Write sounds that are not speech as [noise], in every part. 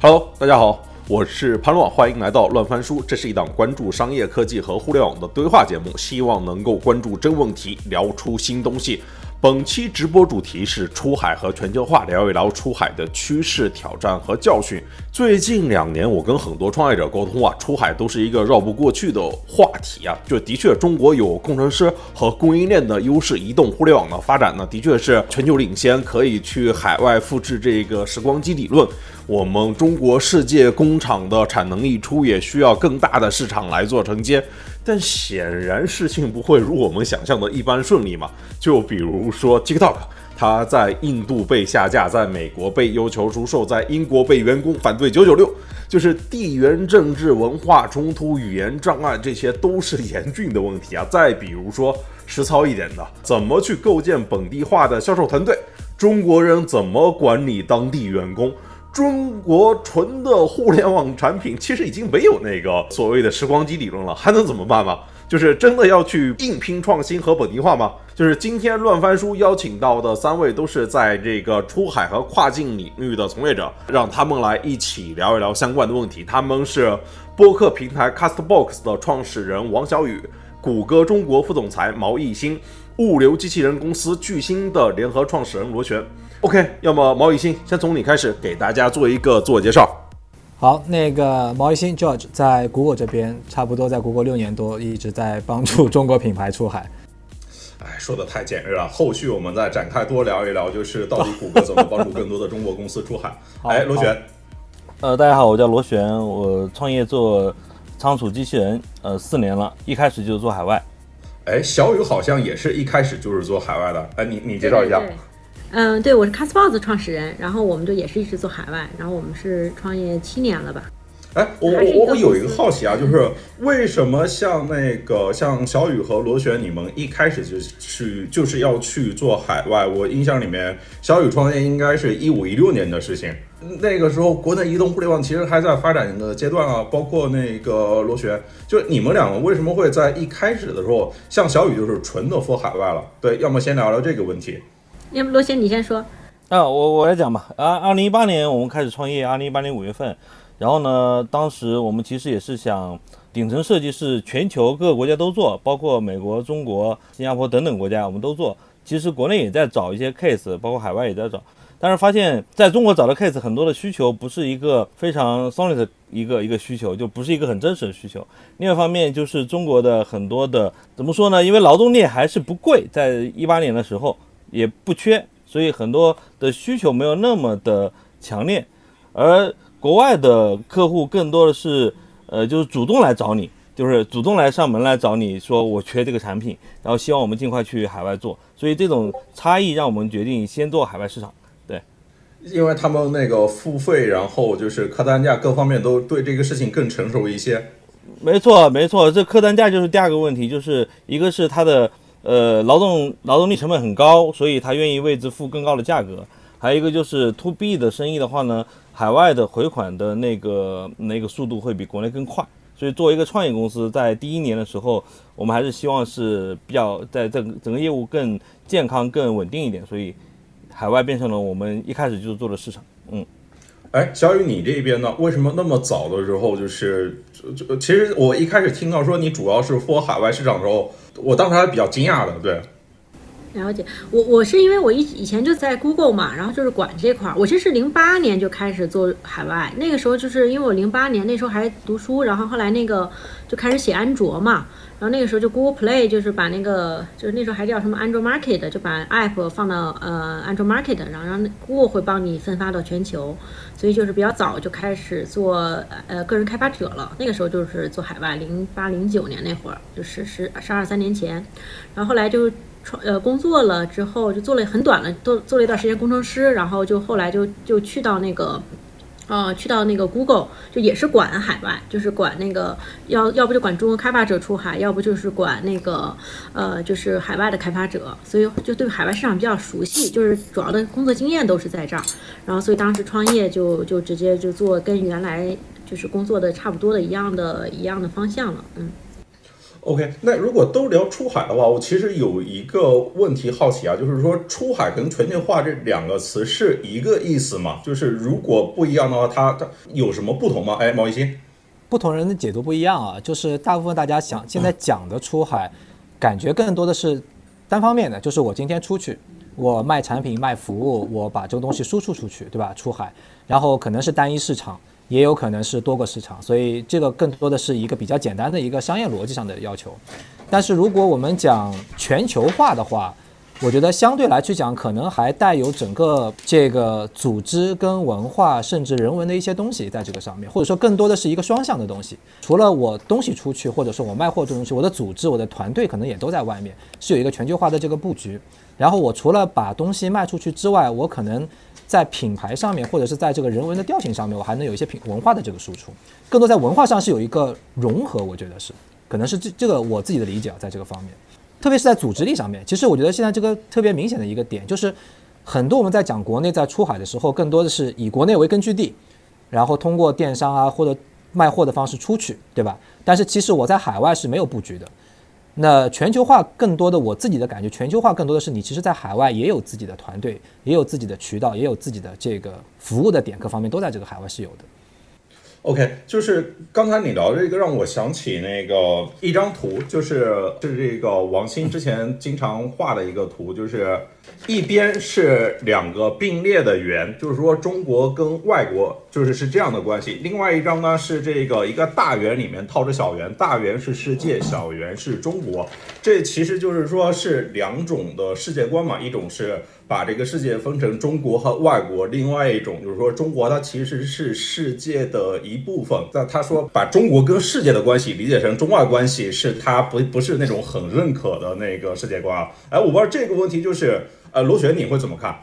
Hello，大家好，我是潘洛，欢迎来到乱翻书。这是一档关注商业科技和互联网的对话节目，希望能够关注真问题，聊出新东西。本期直播主题是出海和全球化，聊一聊出海的趋势、挑战和教训。最近两年，我跟很多创业者沟通啊，出海都是一个绕不过去的话题啊。就的确，中国有工程师和供应链的优势，移动互联网的发展呢，的确是全球领先，可以去海外复制这个时光机理论。我们中国世界工厂的产能一出，也需要更大的市场来做承接。但显然事情不会如我们想象的一般顺利嘛？就比如说 TikTok，它在印度被下架，在美国被要求出售，在英国被员工反对九九六，就是地缘政治、文化冲突、语言障碍，这些都是严峻的问题啊。再比如说实操一点的，怎么去构建本地化的销售团队？中国人怎么管理当地员工？中国纯的互联网产品其实已经没有那个所谓的时光机理论了，还能怎么办吗？就是真的要去硬拼创新和本地化吗？就是今天乱翻书邀请到的三位都是在这个出海和跨境领域的从业者，让他们来一起聊一聊相关的问题。他们是播客平台 Castbox 的创始人王小雨，谷歌中国副总裁毛艺兴，物流机器人公司巨星的联合创始人罗璇。OK，要么毛以新先从你开始给大家做一个自我介绍。好，那个毛以新 George 在谷歌这边，差不多在谷歌六年多，一直在帮助中国品牌出海。[laughs] 哎，说的太简略了，后续我们再展开多聊一聊，就是到底谷歌怎么帮助更多的中国公司出海。[laughs] 哎，螺旋。呃，大家好，我叫螺旋，我创业做仓储机器人，呃，四年了，一开始就是做海外。哎，小雨好像也是一开始就是做海外的，哎，你你介绍一下。嗯，对，我是 Caspbox 创始人，然后我们就也是一直做海外，然后我们是创业七年了吧？哎，我我我有一个好奇啊，就是为什么像那个像小雨和螺旋，你们一开始就去就是要去做海外？我印象里面，小雨创业应该是一五一六年的事情，那个时候国内移动互联网其实还在发展的阶段啊，包括那个螺旋，就你们两个为什么会在一开始的时候，像小雨就是纯的 for 海外了？对，要么先聊聊这个问题。要不罗先你先说啊，我我来讲吧。啊，二零一八年我们开始创业，二零一八年五月份，然后呢，当时我们其实也是想顶层设计是全球各个国家都做，包括美国、中国、新加坡等等国家我们都做。其实国内也在找一些 case，包括海外也在找，但是发现在中国找的 case 很多的需求不是一个非常 solid 的一个一个需求，就不是一个很真实的需求。另外一方面就是中国的很多的怎么说呢？因为劳动力还是不贵，在一八年的时候。也不缺，所以很多的需求没有那么的强烈，而国外的客户更多的是，呃，就是主动来找你，就是主动来上门来找你说我缺这个产品，然后希望我们尽快去海外做，所以这种差异让我们决定先做海外市场。对，因为他们那个付费，然后就是客单价各方面都对这个事情更成熟一些。没错，没错，这客单价就是第二个问题，就是一个是它的。呃，劳动劳动力成本很高，所以他愿意为之付更高的价格。还有一个就是 to B 的生意的话呢，海外的回款的那个那个速度会比国内更快。所以作为一个创业公司，在第一年的时候，我们还是希望是比较在整整个业务更健康、更稳定一点。所以海外变成了我们一开始就是做的市场。嗯。哎，小雨，你这边呢？为什么那么早的时候就是就其实我一开始听到说你主要是做海外市场的时候。我当时还比较惊讶的，对。了解，我我是因为我以以前就在 Google 嘛，然后就是管这块儿。我其实零八年就开始做海外，那个时候就是因为我零八年那时候还读书，然后后来那个就开始写安卓嘛。然后那个时候就 Google Play 就是把那个就是那时候还叫什么 Android Market，就把 App 放到呃 Android Market，然后让 Google 会帮你分发到全球，所以就是比较早就开始做呃个人开发者了。那个时候就是做海外，零八零九年那会儿就是十十二三年前，然后后来就创呃工作了之后就做了很短了，做做了一段时间工程师，然后就后来就就去到那个。呃，去到那个 Google 就也是管海外，就是管那个要要不就管中国开发者出海，要不就是管那个呃就是海外的开发者，所以就对海外市场比较熟悉，就是主要的工作经验都是在这儿。然后所以当时创业就就直接就做跟原来就是工作的差不多的一样的一样的方向了，嗯。OK，那如果都聊出海的话，我其实有一个问题好奇啊，就是说出海跟全球化这两个词是一个意思吗？就是如果不一样的话，它它有什么不同吗？哎，毛一新，不同人的解读不一样啊，就是大部分大家想现在讲的出海，感觉更多的是单方面的，就是我今天出去，我卖产品卖服务，我把这个东西输出出去，对吧？出海，然后可能是单一市场。也有可能是多个市场，所以这个更多的是一个比较简单的一个商业逻辑上的要求。但是如果我们讲全球化的话，我觉得相对来去讲，可能还带有整个这个组织跟文化甚至人文的一些东西在这个上面，或者说更多的是一个双向的东西。除了我东西出去，或者说我卖货这东西，我的组织、我的团队可能也都在外面，是有一个全球化的这个布局。然后我除了把东西卖出去之外，我可能。在品牌上面，或者是在这个人文的调性上面，我还能有一些品文化的这个输出，更多在文化上是有一个融合，我觉得是，可能是这这个我自己的理解啊，在这个方面，特别是在组织力上面，其实我觉得现在这个特别明显的一个点就是，很多我们在讲国内在出海的时候，更多的是以国内为根据地，然后通过电商啊或者卖货的方式出去，对吧？但是其实我在海外是没有布局的。那全球化更多的，我自己的感觉，全球化更多的是你其实，在海外也有自己的团队，也有自己的渠道，也有自己的这个服务的点，各方面都在这个海外是有的。OK，就是刚才你聊这个，让我想起那个一张图，就是是这个王鑫之前经常画的一个图，就是一边是两个并列的圆，就是说中国跟外国就是是这样的关系；另外一张呢是这个一个大圆里面套着小圆，大圆是世界，小圆是中国，这其实就是说是两种的世界观嘛，一种是。把这个世界分成中国和外国，另外一种就是说中国它其实是世界的一部分。那他说把中国跟世界的关系理解成中外关系，是他不不是那种很认可的那个世界观啊。哎，我不知道这个问题就是呃，螺旋你会怎么看？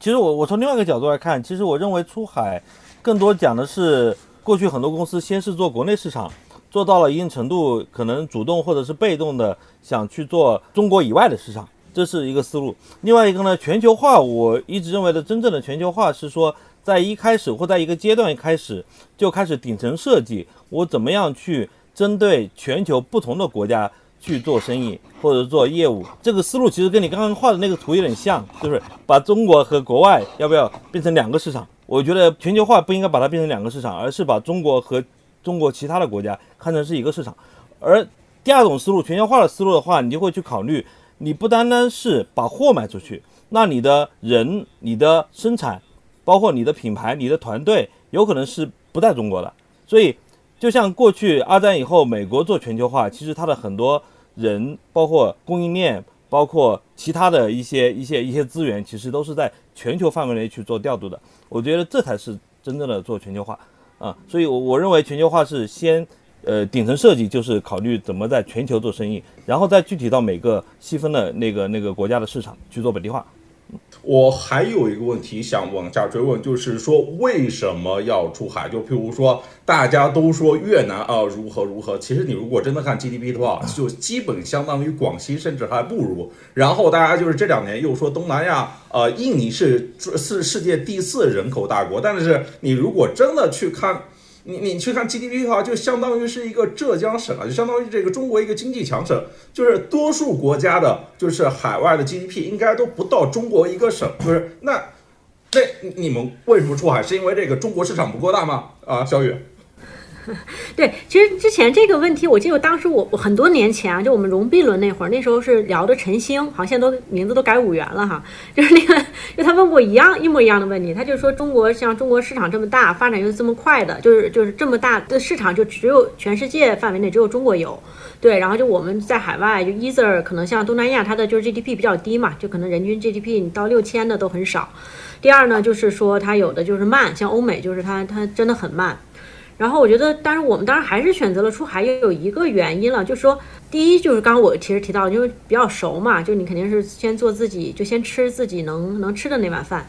其实我我从另外一个角度来看，其实我认为出海更多讲的是过去很多公司先是做国内市场，做到了一定程度，可能主动或者是被动的想去做中国以外的市场。这是一个思路，另外一个呢，全球化，我一直认为的真正的全球化是说，在一开始或在一个阶段开始就开始顶层设计，我怎么样去针对全球不同的国家去做生意或者做业务，这个思路其实跟你刚刚画的那个图有点像，就是把中国和国外要不要变成两个市场？我觉得全球化不应该把它变成两个市场，而是把中国和中国其他的国家看成是一个市场。而第二种思路，全球化的思路的话，你就会去考虑。你不单单是把货卖出去，那你的人、你的生产，包括你的品牌、你的团队，有可能是不在中国的。所以，就像过去二战以后，美国做全球化，其实它的很多人，包括供应链，包括其他的一些一些一些资源，其实都是在全球范围内去做调度的。我觉得这才是真正的做全球化啊。所以，我我认为全球化是先。呃，顶层设计就是考虑怎么在全球做生意，然后再具体到每个细分的那个那个国家的市场去做本地化。我还有一个问题想往下追问，就是说为什么要出海？就譬如说，大家都说越南啊如何如何，其实你如果真的看 GDP 的话，就基本相当于广西，甚至还不如。然后大家就是这两年又说东南亚，呃，印尼是是世界第四人口大国，但是你如果真的去看。你你去看 GDP 的话，就相当于是一个浙江省啊，就相当于这个中国一个经济强省，就是多数国家的，就是海外的 GDP 应该都不到中国一个省，就是那那你们为什么出海？是因为这个中国市场不够大吗？啊，小雨。[laughs] 对，其实之前这个问题，我记得当时我我很多年前啊，就我们融 B 轮那会儿，那时候是聊的晨星，好像都名字都改五元了哈。[laughs] 就是那个，就他问过一样一模一样的问题，他就说中国像中国市场这么大，发展又这么快的，就是就是这么大的市场，就只有全世界范围内只有中国有。对，然后就我们在海外，就 either 可能像东南亚，它的就是 GDP 比较低嘛，就可能人均 GDP 你到六千的都很少。第二呢，就是说它有的就是慢，像欧美就是它它真的很慢。然后我觉得，但是我们当然还是选择了出海，也有一个原因了，就是说，第一就是刚刚我其实提到，因为比较熟嘛，就你肯定是先做自己，就先吃自己能能吃的那碗饭。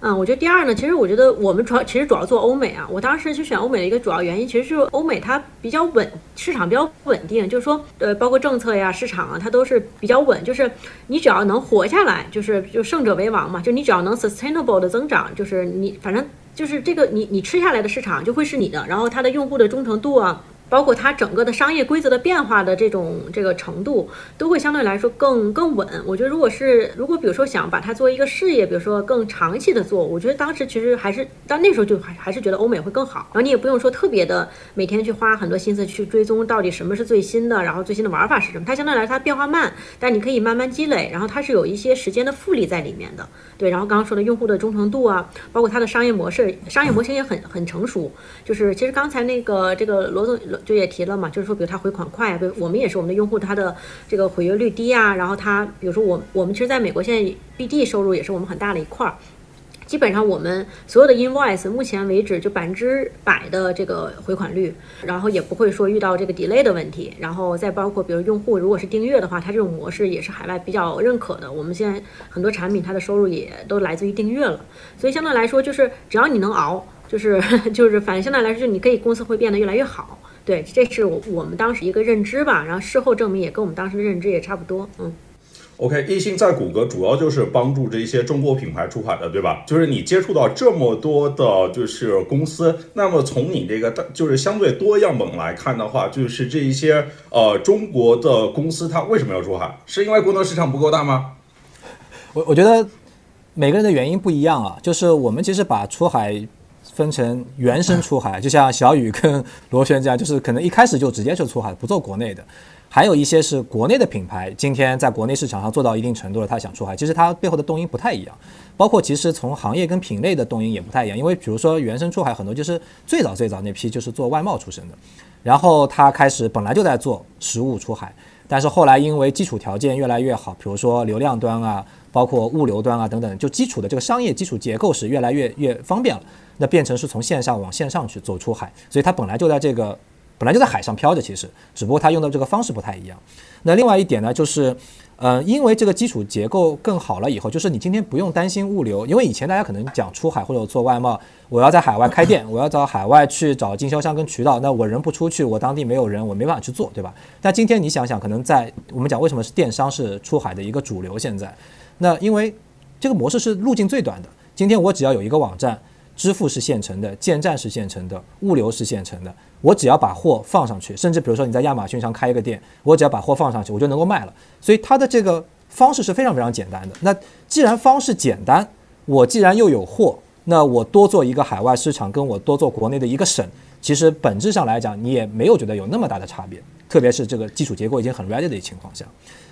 嗯，我觉得第二呢，其实我觉得我们主要其实主要做欧美啊。我当时去选欧美的一个主要原因，其实就是欧美它比较稳，市场比较稳定，就是说，呃，包括政策呀、市场啊，它都是比较稳。就是你只要能活下来，就是就胜者为王嘛。就你只要能 sustainable 的增长，就是你反正。就是这个，你你吃下来的市场就会是你的，然后它的用户的忠诚度啊，包括它整个的商业规则的变化的这种这个程度，都会相对来说更更稳。我觉得，如果是如果比如说想把它作为一个事业，比如说更长期的做，我觉得当时其实还是到那时候就还还是觉得欧美会更好。然后你也不用说特别的每天去花很多心思去追踪到底什么是最新的，然后最新的玩法是什么。它相对来说它变化慢，但你可以慢慢积累，然后它是有一些时间的复利在里面的。对，然后刚刚说的用户的忠诚度啊，包括它的商业模式、商业模型也很很成熟。就是其实刚才那个这个罗总就也提了嘛，就是说比如他回款快啊，比如我们也是我们的用户，他的这个毁约率低啊，然后他比如说我我们其实在美国现在 BD 收入也是我们很大的一块儿。基本上我们所有的 invoice 目前为止就百分之百的这个回款率，然后也不会说遇到这个 delay 的问题，然后再包括比如用户如果是订阅的话，它这种模式也是海外比较认可的。我们现在很多产品它的收入也都来自于订阅了，所以相对来说就是只要你能熬，就是 [laughs] 就是反正相对来说就你可以公司会变得越来越好。对，这是我我们当时一个认知吧，然后事后证明也跟我们当时的认知也差不多，嗯。OK，艺兴在谷歌主要就是帮助这些中国品牌出海的，对吧？就是你接触到这么多的，就是公司，那么从你这个就是相对多样本来看的话，就是这一些呃中国的公司，它为什么要出海？是因为国内市场不够大吗？[laughs] 我我觉得每个人的原因不一样啊。就是我们其实把出海分成原生出海，[laughs] 就像小雨跟螺旋这样，就是可能一开始就直接就出海，不做国内的。还有一些是国内的品牌，今天在国内市场上做到一定程度了，他想出海，其实它背后的动因不太一样，包括其实从行业跟品类的动因也不太一样。因为比如说原生出海很多就是最早最早那批就是做外贸出身的，然后他开始本来就在做实物出海，但是后来因为基础条件越来越好，比如说流量端啊，包括物流端啊等等，就基础的这个商业基础结构是越来越越方便了，那变成是从线上往线上去走出海，所以它本来就在这个。本来就在海上漂着，其实只不过它用的这个方式不太一样。那另外一点呢，就是，呃，因为这个基础结构更好了以后，就是你今天不用担心物流，因为以前大家可能讲出海或者做外贸，我要在海外开店，我要到海外去找经销商跟渠道，那我人不出去，我当地没有人，我没办法去做，对吧？但今天你想想，可能在我们讲为什么是电商是出海的一个主流，现在，那因为这个模式是路径最短的。今天我只要有一个网站。支付是现成的，建站是现成的，物流是现成的。我只要把货放上去，甚至比如说你在亚马逊上开一个店，我只要把货放上去，我就能够卖了。所以它的这个方式是非常非常简单的。那既然方式简单，我既然又有货，那我多做一个海外市场，跟我多做国内的一个省，其实本质上来讲，你也没有觉得有那么大的差别。特别是这个基础结构已经很 ready 的情况下，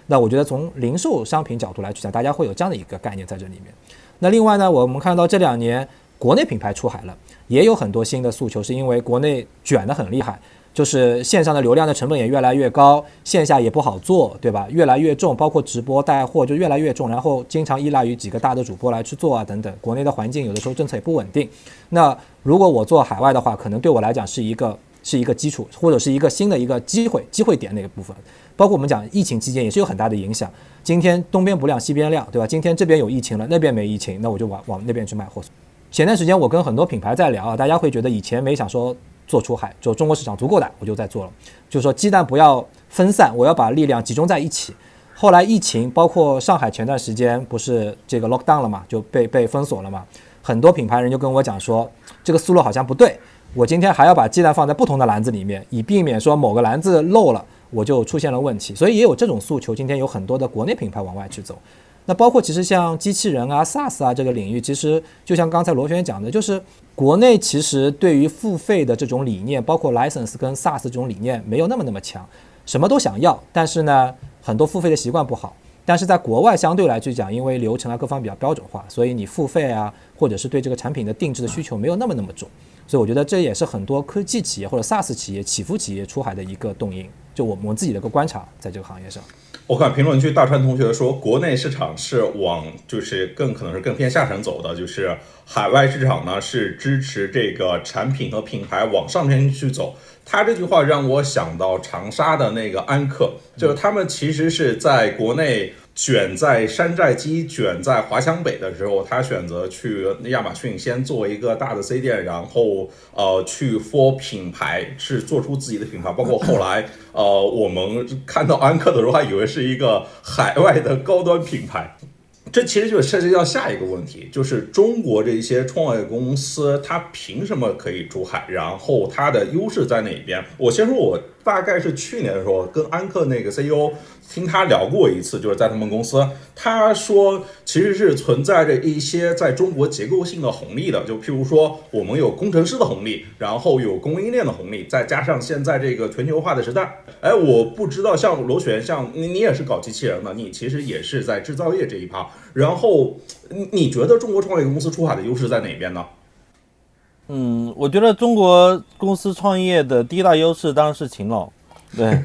那我觉得从零售商品角度来讲，大家会有这样的一个概念在这里面。那另外呢，我们看到这两年。国内品牌出海了，也有很多新的诉求，是因为国内卷得很厉害，就是线上的流量的成本也越来越高，线下也不好做，对吧？越来越重，包括直播带货就越来越重，然后经常依赖于几个大的主播来去做啊等等。国内的环境有的时候政策也不稳定。那如果我做海外的话，可能对我来讲是一个是一个基础，或者是一个新的一个机会机会点那个部分。包括我们讲疫情期间也是有很大的影响。今天东边不亮西边亮，对吧？今天这边有疫情了，那边没疫情，那我就往往那边去卖货。前段时间我跟很多品牌在聊啊，大家会觉得以前没想说做出海，就中国市场足够大，我就在做了。就是说鸡蛋不要分散，我要把力量集中在一起。后来疫情，包括上海前段时间不是这个 lock down 了嘛，就被被封锁了嘛，很多品牌人就跟我讲说，这个思路好像不对，我今天还要把鸡蛋放在不同的篮子里面，以避免说某个篮子漏了，我就出现了问题。所以也有这种诉求，今天有很多的国内品牌往外去走。那包括其实像机器人啊、SaaS 啊这个领域，其实就像刚才罗旋讲的，就是国内其实对于付费的这种理念，包括 license 跟 SaaS 这种理念没有那么那么强，什么都想要，但是呢，很多付费的习惯不好。但是在国外相对来去讲，因为流程啊各方比较标准化，所以你付费啊，或者是对这个产品的定制的需求没有那么那么重。所以我觉得这也是很多科技企业或者 SaaS 企业起伏企业出海的一个动因。就我们自己的一个观察，在这个行业上。我看评论区大川同学说，国内市场是往就是更可能是更偏下沉走的，就是海外市场呢是支持这个产品和品牌往上面去走。他这句话让我想到长沙的那个安克，就是他们其实是在国内。卷在山寨机卷在华强北的时候，他选择去亚马逊先做一个大的 C 店，然后呃去 for 品牌，是做出自己的品牌。包括后来 [laughs] 呃我们看到安克的时候，还以为是一个海外的高端品牌。这其实就涉及到下一个问题，就是中国这些创业公司，它凭什么可以出海？然后它的优势在哪边？我先说，我大概是去年的时候跟安克那个 CEO。听他聊过一次，就是在他们公司，他说其实是存在着一些在中国结构性的红利的，就譬如说我们有工程师的红利，然后有供应链的红利，再加上现在这个全球化的时代，哎，我不知道像螺旋，像你你也是搞机器人的，你其实也是在制造业这一趴，然后你你觉得中国创业公司出海的优势在哪边呢？嗯，我觉得中国公司创业的第一大优势当然是勤劳。对，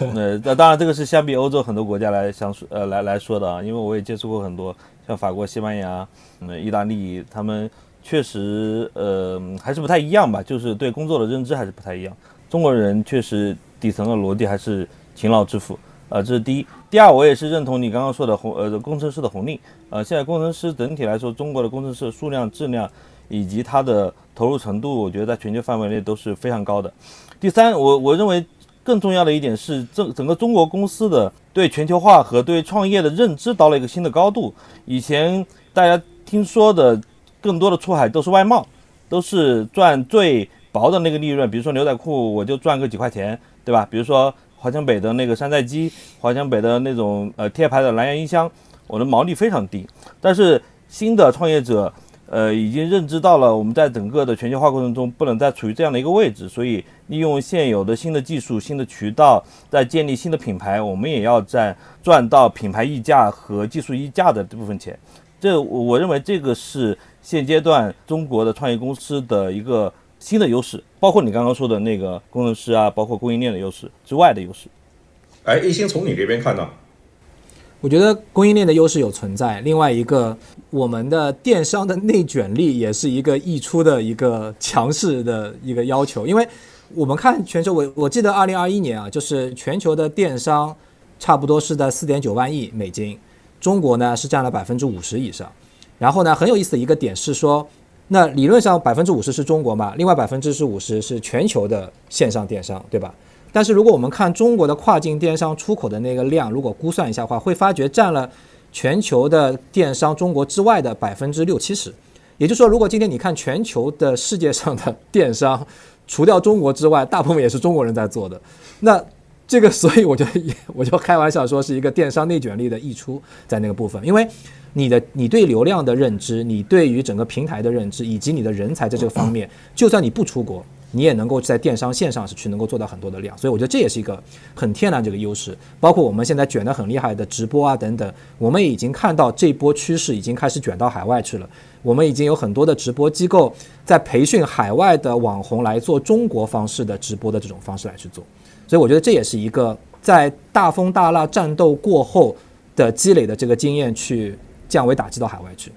[laughs] 那那当然，这个是相比欧洲很多国家来相说，呃，来来说的啊，因为我也接触过很多，像法国、西班牙、嗯，意大利，他们确实，呃，还是不太一样吧，就是对工作的认知还是不太一样。中国人确实底层的逻辑还是勤劳致富，啊，这是第一。第二，我也是认同你刚刚说的红，呃，工程师的红利，呃，现在工程师整体来说，中国的工程师数量、质量以及它的投入程度，我觉得在全球范围内都是非常高的。第三，我我认为。更重要的一点是，整整个中国公司的对全球化和对创业的认知到了一个新的高度。以前大家听说的更多的出海都是外贸，都是赚最薄的那个利润。比如说牛仔裤，我就赚个几块钱，对吧？比如说华强北的那个山寨机，华强北的那种呃贴牌的蓝牙音箱，我的毛利非常低。但是新的创业者。呃，已经认知到了，我们在整个的全球化过程中不能再处于这样的一个位置，所以利用现有的新的技术、新的渠道，在建立新的品牌，我们也要在赚到品牌溢价和技术溢价的这部分钱。这我认为这个是现阶段中国的创业公司的一个新的优势，包括你刚刚说的那个工程师啊，包括供应链的优势之外的优势。哎，一心从你这边看呢？我觉得供应链的优势有存在，另外一个，我们的电商的内卷力也是一个溢出的一个强势的一个要求。因为我们看全球，我我记得二零二一年啊，就是全球的电商差不多是在四点九万亿美金，中国呢是占了百分之五十以上。然后呢，很有意思的一个点是说，那理论上百分之五十是中国嘛，另外百分之五十是全球的线上电商，对吧？但是如果我们看中国的跨境电商出口的那个量，如果估算一下的话，会发觉占了全球的电商中国之外的百分之六七十。也就是说，如果今天你看全球的世界上的电商，除掉中国之外，大部分也是中国人在做的。那这个，所以我就我就开玩笑说是一个电商内卷力的溢出在那个部分，因为你的你对流量的认知，你对于整个平台的认知，以及你的人才在这个方面，就算你不出国。你也能够在电商线上是去能够做到很多的量，所以我觉得这也是一个很天然这个优势。包括我们现在卷得很厉害的直播啊等等，我们已经看到这波趋势已经开始卷到海外去了。我们已经有很多的直播机构在培训海外的网红来做中国方式的直播的这种方式来去做，所以我觉得这也是一个在大风大浪战斗过后的积累的这个经验去降维打击到海外去。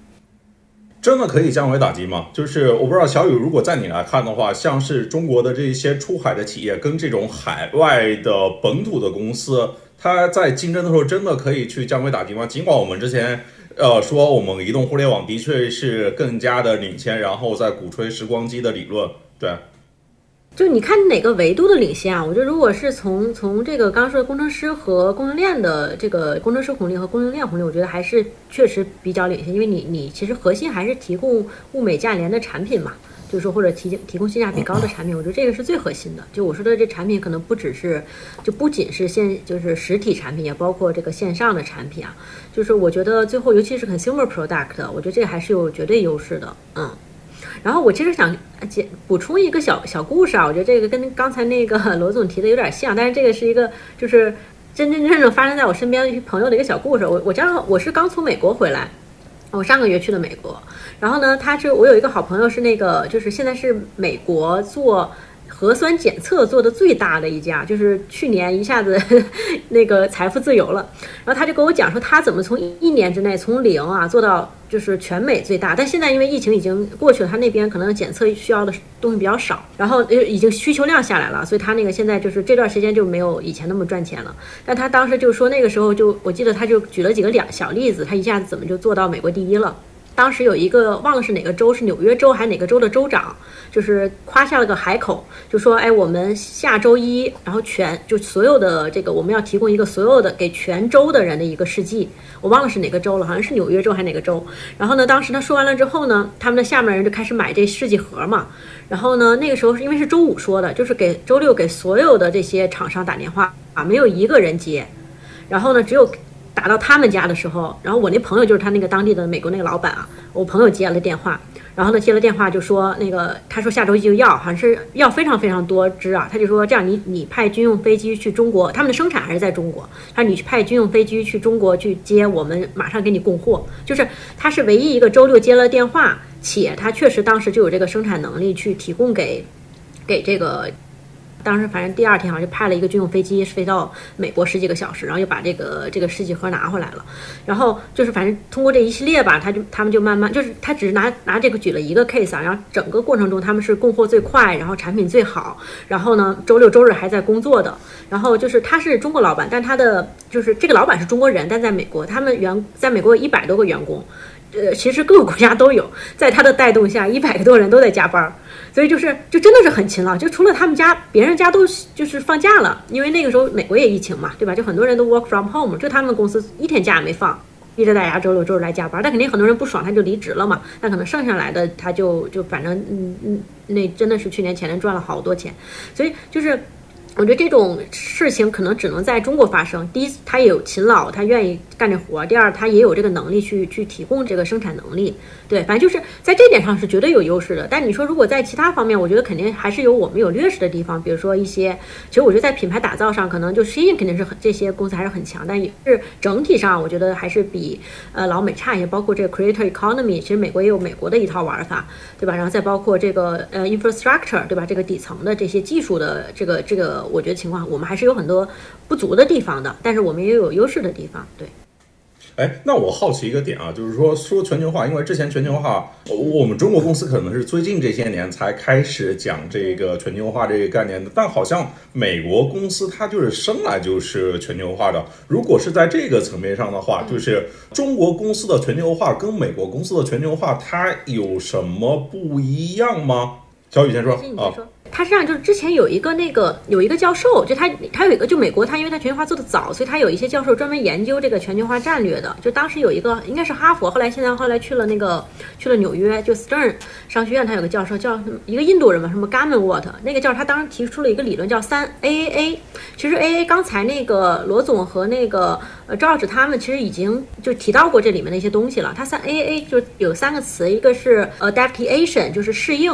真的可以降维打击吗？就是我不知道小雨，如果在你来看的话，像是中国的这些出海的企业跟这种海外的本土的公司，它在竞争的时候真的可以去降维打击吗？尽管我们之前呃说我们移动互联网的确是更加的领先，然后在鼓吹时光机的理论，对。就你看哪个维度的领先啊？我觉得如果是从从这个刚刚说的工程师和供应链的这个工程师红利和供应链红利，我觉得还是确实比较领先，因为你你其实核心还是提供物美价廉的产品嘛，就是说或者提提供性价比高的产品，我觉得这个是最核心的。就我说的这产品可能不只是，就不仅是线就是实体产品，也包括这个线上的产品啊。就是我觉得最后尤其是 consumer product，我觉得这个还是有绝对优势的，嗯。然后我其实想简补充一个小小故事啊，我觉得这个跟刚才那个罗总提的有点像，但是这个是一个就是真真正正发生在我身边的朋友的一个小故事。我我正好我是刚从美国回来，我上个月去的美国，然后呢，他是我有一个好朋友是那个就是现在是美国做。核酸检测做的最大的一家，就是去年一下子 [laughs] 那个财富自由了。然后他就跟我讲说，他怎么从一年之内从零啊做到就是全美最大。但现在因为疫情已经过去了，他那边可能检测需要的东西比较少，然后已经需求量下来了，所以他那个现在就是这段时间就没有以前那么赚钱了。但他当时就说那个时候就我记得他就举了几个两小例子，他一下子怎么就做到美国第一了。当时有一个忘了是哪个州，是纽约州还是哪个州的州长，就是夸下了个海口，就说，哎，我们下周一，然后全就所有的这个我们要提供一个所有的给全州的人的一个试剂，我忘了是哪个州了，好像是纽约州还是哪个州。然后呢，当时他说完了之后呢，他们的下面人就开始买这试剂盒嘛。然后呢，那个时候是因为是周五说的，就是给周六给所有的这些厂商打电话啊，没有一个人接。然后呢，只有。打到他们家的时候，然后我那朋友就是他那个当地的美国那个老板啊，我朋友接了电话，然后呢接了电话就说那个他说下周一就要，好像是要非常非常多只啊，他就说这样你你派军用飞机去中国，他们的生产还是在中国，他说你去派军用飞机去中国去接，我们马上给你供货，就是他是唯一一个周六接了电话，且他确实当时就有这个生产能力去提供给给这个。当时反正第二天好像就派了一个军用飞机飞到美国十几个小时，然后又把这个这个试剂盒拿回来了。然后就是反正通过这一系列吧，他就他们就慢慢就是他只是拿拿这个举了一个 case 啊，然后整个过程中他们是供货最快，然后产品最好，然后呢周六周日还在工作的。然后就是他是中国老板，但他的就是这个老板是中国人，但在美国他们员在美国有一百多个员工，呃其实各个国家都有，在他的带动下，一百个多人都在加班。所以就是，就真的是很勤劳。就除了他们家，别人家都就是放假了，因为那个时候美国也疫情嘛，对吧？就很多人都 work from home，就他们公司一天假也没放，逼着大家周六周日来加班。但肯定很多人不爽，他就离职了嘛。那可能剩下来的他就就反正嗯嗯，那真的是去年前年赚了好多钱。所以就是。我觉得这种事情可能只能在中国发生。第一，他有勤劳，他愿意干这活；第二，他也有这个能力去去提供这个生产能力。对，反正就是在这点上是绝对有优势的。但你说如果在其他方面，我觉得肯定还是有我们有劣势的地方。比如说一些，其实我觉得在品牌打造上，可能就 Shein 肯定是很这些公司还是很强，但也是整体上我觉得还是比呃老美差一些。包括这个 Creator Economy，其实美国也有美国的一套玩法，对吧？然后再包括这个呃 Infrastructure，对吧？这个底层的这些技术的这个这个。我觉得情况我们还是有很多不足的地方的，但是我们也有优势的地方。对，哎，那我好奇一个点啊，就是说说全球化，因为之前全球化，我们中国公司可能是最近这些年才开始讲这个全球化这个概念的，但好像美国公司它就是生来就是全球化的。如果是在这个层面上的话，就是中国公司的全球化跟美国公司的全球化，它有什么不一样吗？小雨先说啊。他实际上就是之前有一个那个有一个教授，就他他有一个就美国，他因为他全球化做的早，所以他有一些教授专门研究这个全球化战略的。就当时有一个应该是哈佛，后来现在后来去了那个去了纽约，就 Stern 商学院，他有个教授叫一个印度人嘛，什么 Garmenwat，那个教授他当时提出了一个理论叫三 AAA。其实 AA 刚才那个罗总和那个呃赵老师他们其实已经就提到过这里面的一些东西了。他三 AAA 就有三个词，一个是 adaptation 就是适应，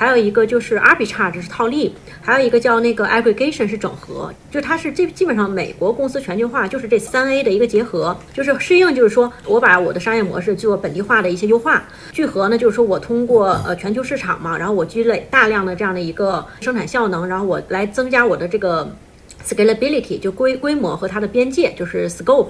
还有一个就是 arbitrage。是套利，还有一个叫那个 aggregation 是整合，就它是这基本上美国公司全球化就是这三 A 的一个结合，就是适应就是说我把我的商业模式做本地化的一些优化，聚合呢就是说我通过呃全球市场嘛，然后我积累大量的这样的一个生产效能，然后我来增加我的这个 scalability 就规规模和它的边界就是 scope。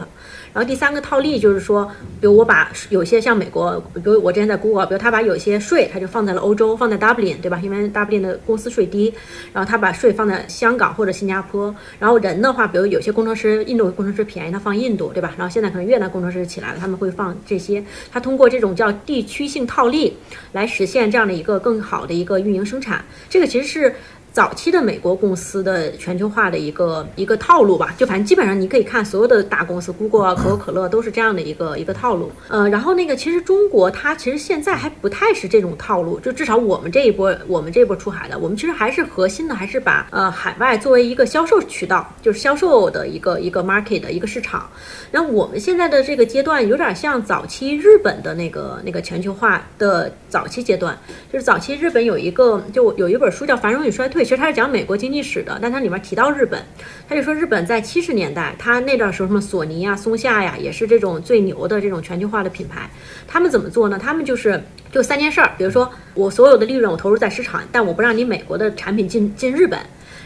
然后第三个套利就是说，比如我把有些像美国，比如我之前在 Google，比如他把有些税他就放在了欧洲，放在 Dublin，对吧？因为 Dublin 的公司税低，然后他把税放在香港或者新加坡。然后人的话，比如有些工程师，印度工程师便宜，他放印度，对吧？然后现在可能越南工程师起来了，他们会放这些。他通过这种叫地区性套利来实现这样的一个更好的一个运营生产。这个其实是。早期的美国公司的全球化的一个一个套路吧，就反正基本上你可以看所有的大公司，Google 啊、[coughs] 可口可乐都是这样的一个一个套路。呃，然后那个其实中国它其实现在还不太是这种套路，就至少我们这一波我们这一波出海的，我们其实还是核心的还是把呃海外作为一个销售渠道，就是销售的一个一个 market 的一个市场。那我们现在的这个阶段有点像早期日本的那个那个全球化的早期阶段，就是早期日本有一个就有一本书叫《繁荣与衰退》。其实他是讲美国经济史的，但它里面提到日本，他就说日本在七十年代，他那段时候什么索尼啊、松下呀，也是这种最牛的这种全球化的品牌。他们怎么做呢？他们就是就三件事儿，比如说我所有的利润我投入在市场，但我不让你美国的产品进进日本。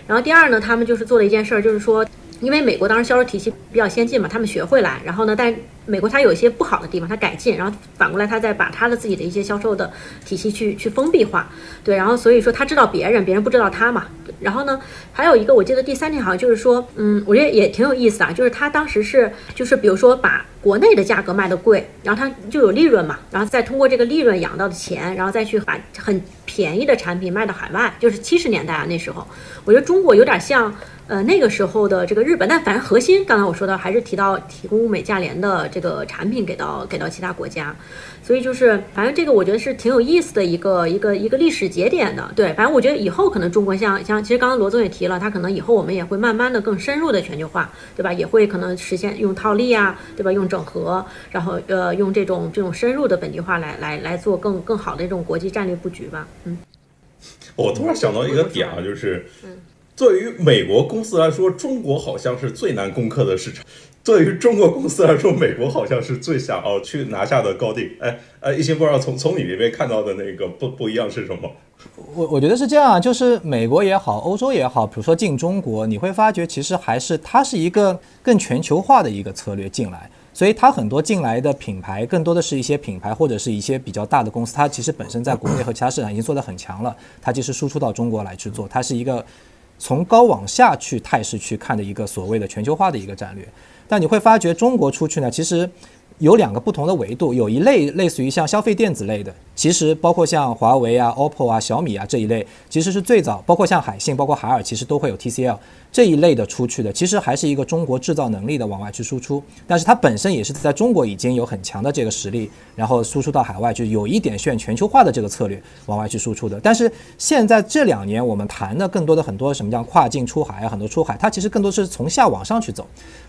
然后第二呢，他们就是做了一件事儿，就是说。因为美国当时销售体系比较先进嘛，他们学会来，然后呢，但美国它有一些不好的地方，它改进，然后反过来它再把它的自己的一些销售的体系去去封闭化，对，然后所以说他知道别人，别人不知道他嘛。然后呢，还有一个我记得第三点好像就是说，嗯，我觉得也挺有意思啊，就是他当时是就是比如说把国内的价格卖的贵，然后他就有利润嘛，然后再通过这个利润养到的钱，然后再去把很便宜的产品卖到海外，就是七十年代啊那时候，我觉得中国有点像。呃，那个时候的这个日本，但反正核心，刚才我说的还是提到提供物美价廉的这个产品给到给到其他国家，所以就是反正这个我觉得是挺有意思的一个一个一个历史节点的。对，反正我觉得以后可能中国像像，其实刚刚罗总也提了，他可能以后我们也会慢慢的更深入的全球化，对吧？也会可能实现用套利啊，对吧？用整合，然后呃用这种这种深入的本地化来来来做更更好的这种国际战略布局吧。嗯，我突然想到一个点啊，就是嗯。对于美国公司来说，中国好像是最难攻克的市场；对于中国公司来说，美国好像是最想要去拿下的高地。哎，呃，一心不知道从从你那边看到的那个不不一样是什么？我我觉得是这样，就是美国也好，欧洲也好，比如说进中国，你会发觉其实还是它是一个更全球化的一个策略进来，所以它很多进来的品牌更多的是一些品牌或者是一些比较大的公司，它其实本身在国内和其他市场已经做得很强了，它其实输出到中国来去做，它是一个。从高往下去态势去看的一个所谓的全球化的一个战略，但你会发觉中国出去呢，其实有两个不同的维度，有一类类似于像消费电子类的。其实包括像华为啊、OPPO 啊、小米啊这一类，其实是最早，包括像海信、包括海尔，其实都会有 TCL 这一类的出去的。其实还是一个中国制造能力的往外去输出，但是它本身也是在中国已经有很强的这个实力，然后输出到海外，就有一点炫全球化的这个策略往外去输出的。但是现在这两年我们谈的更多的很多什么叫跨境出海啊，很多出海，它其实更多是从下往上去走，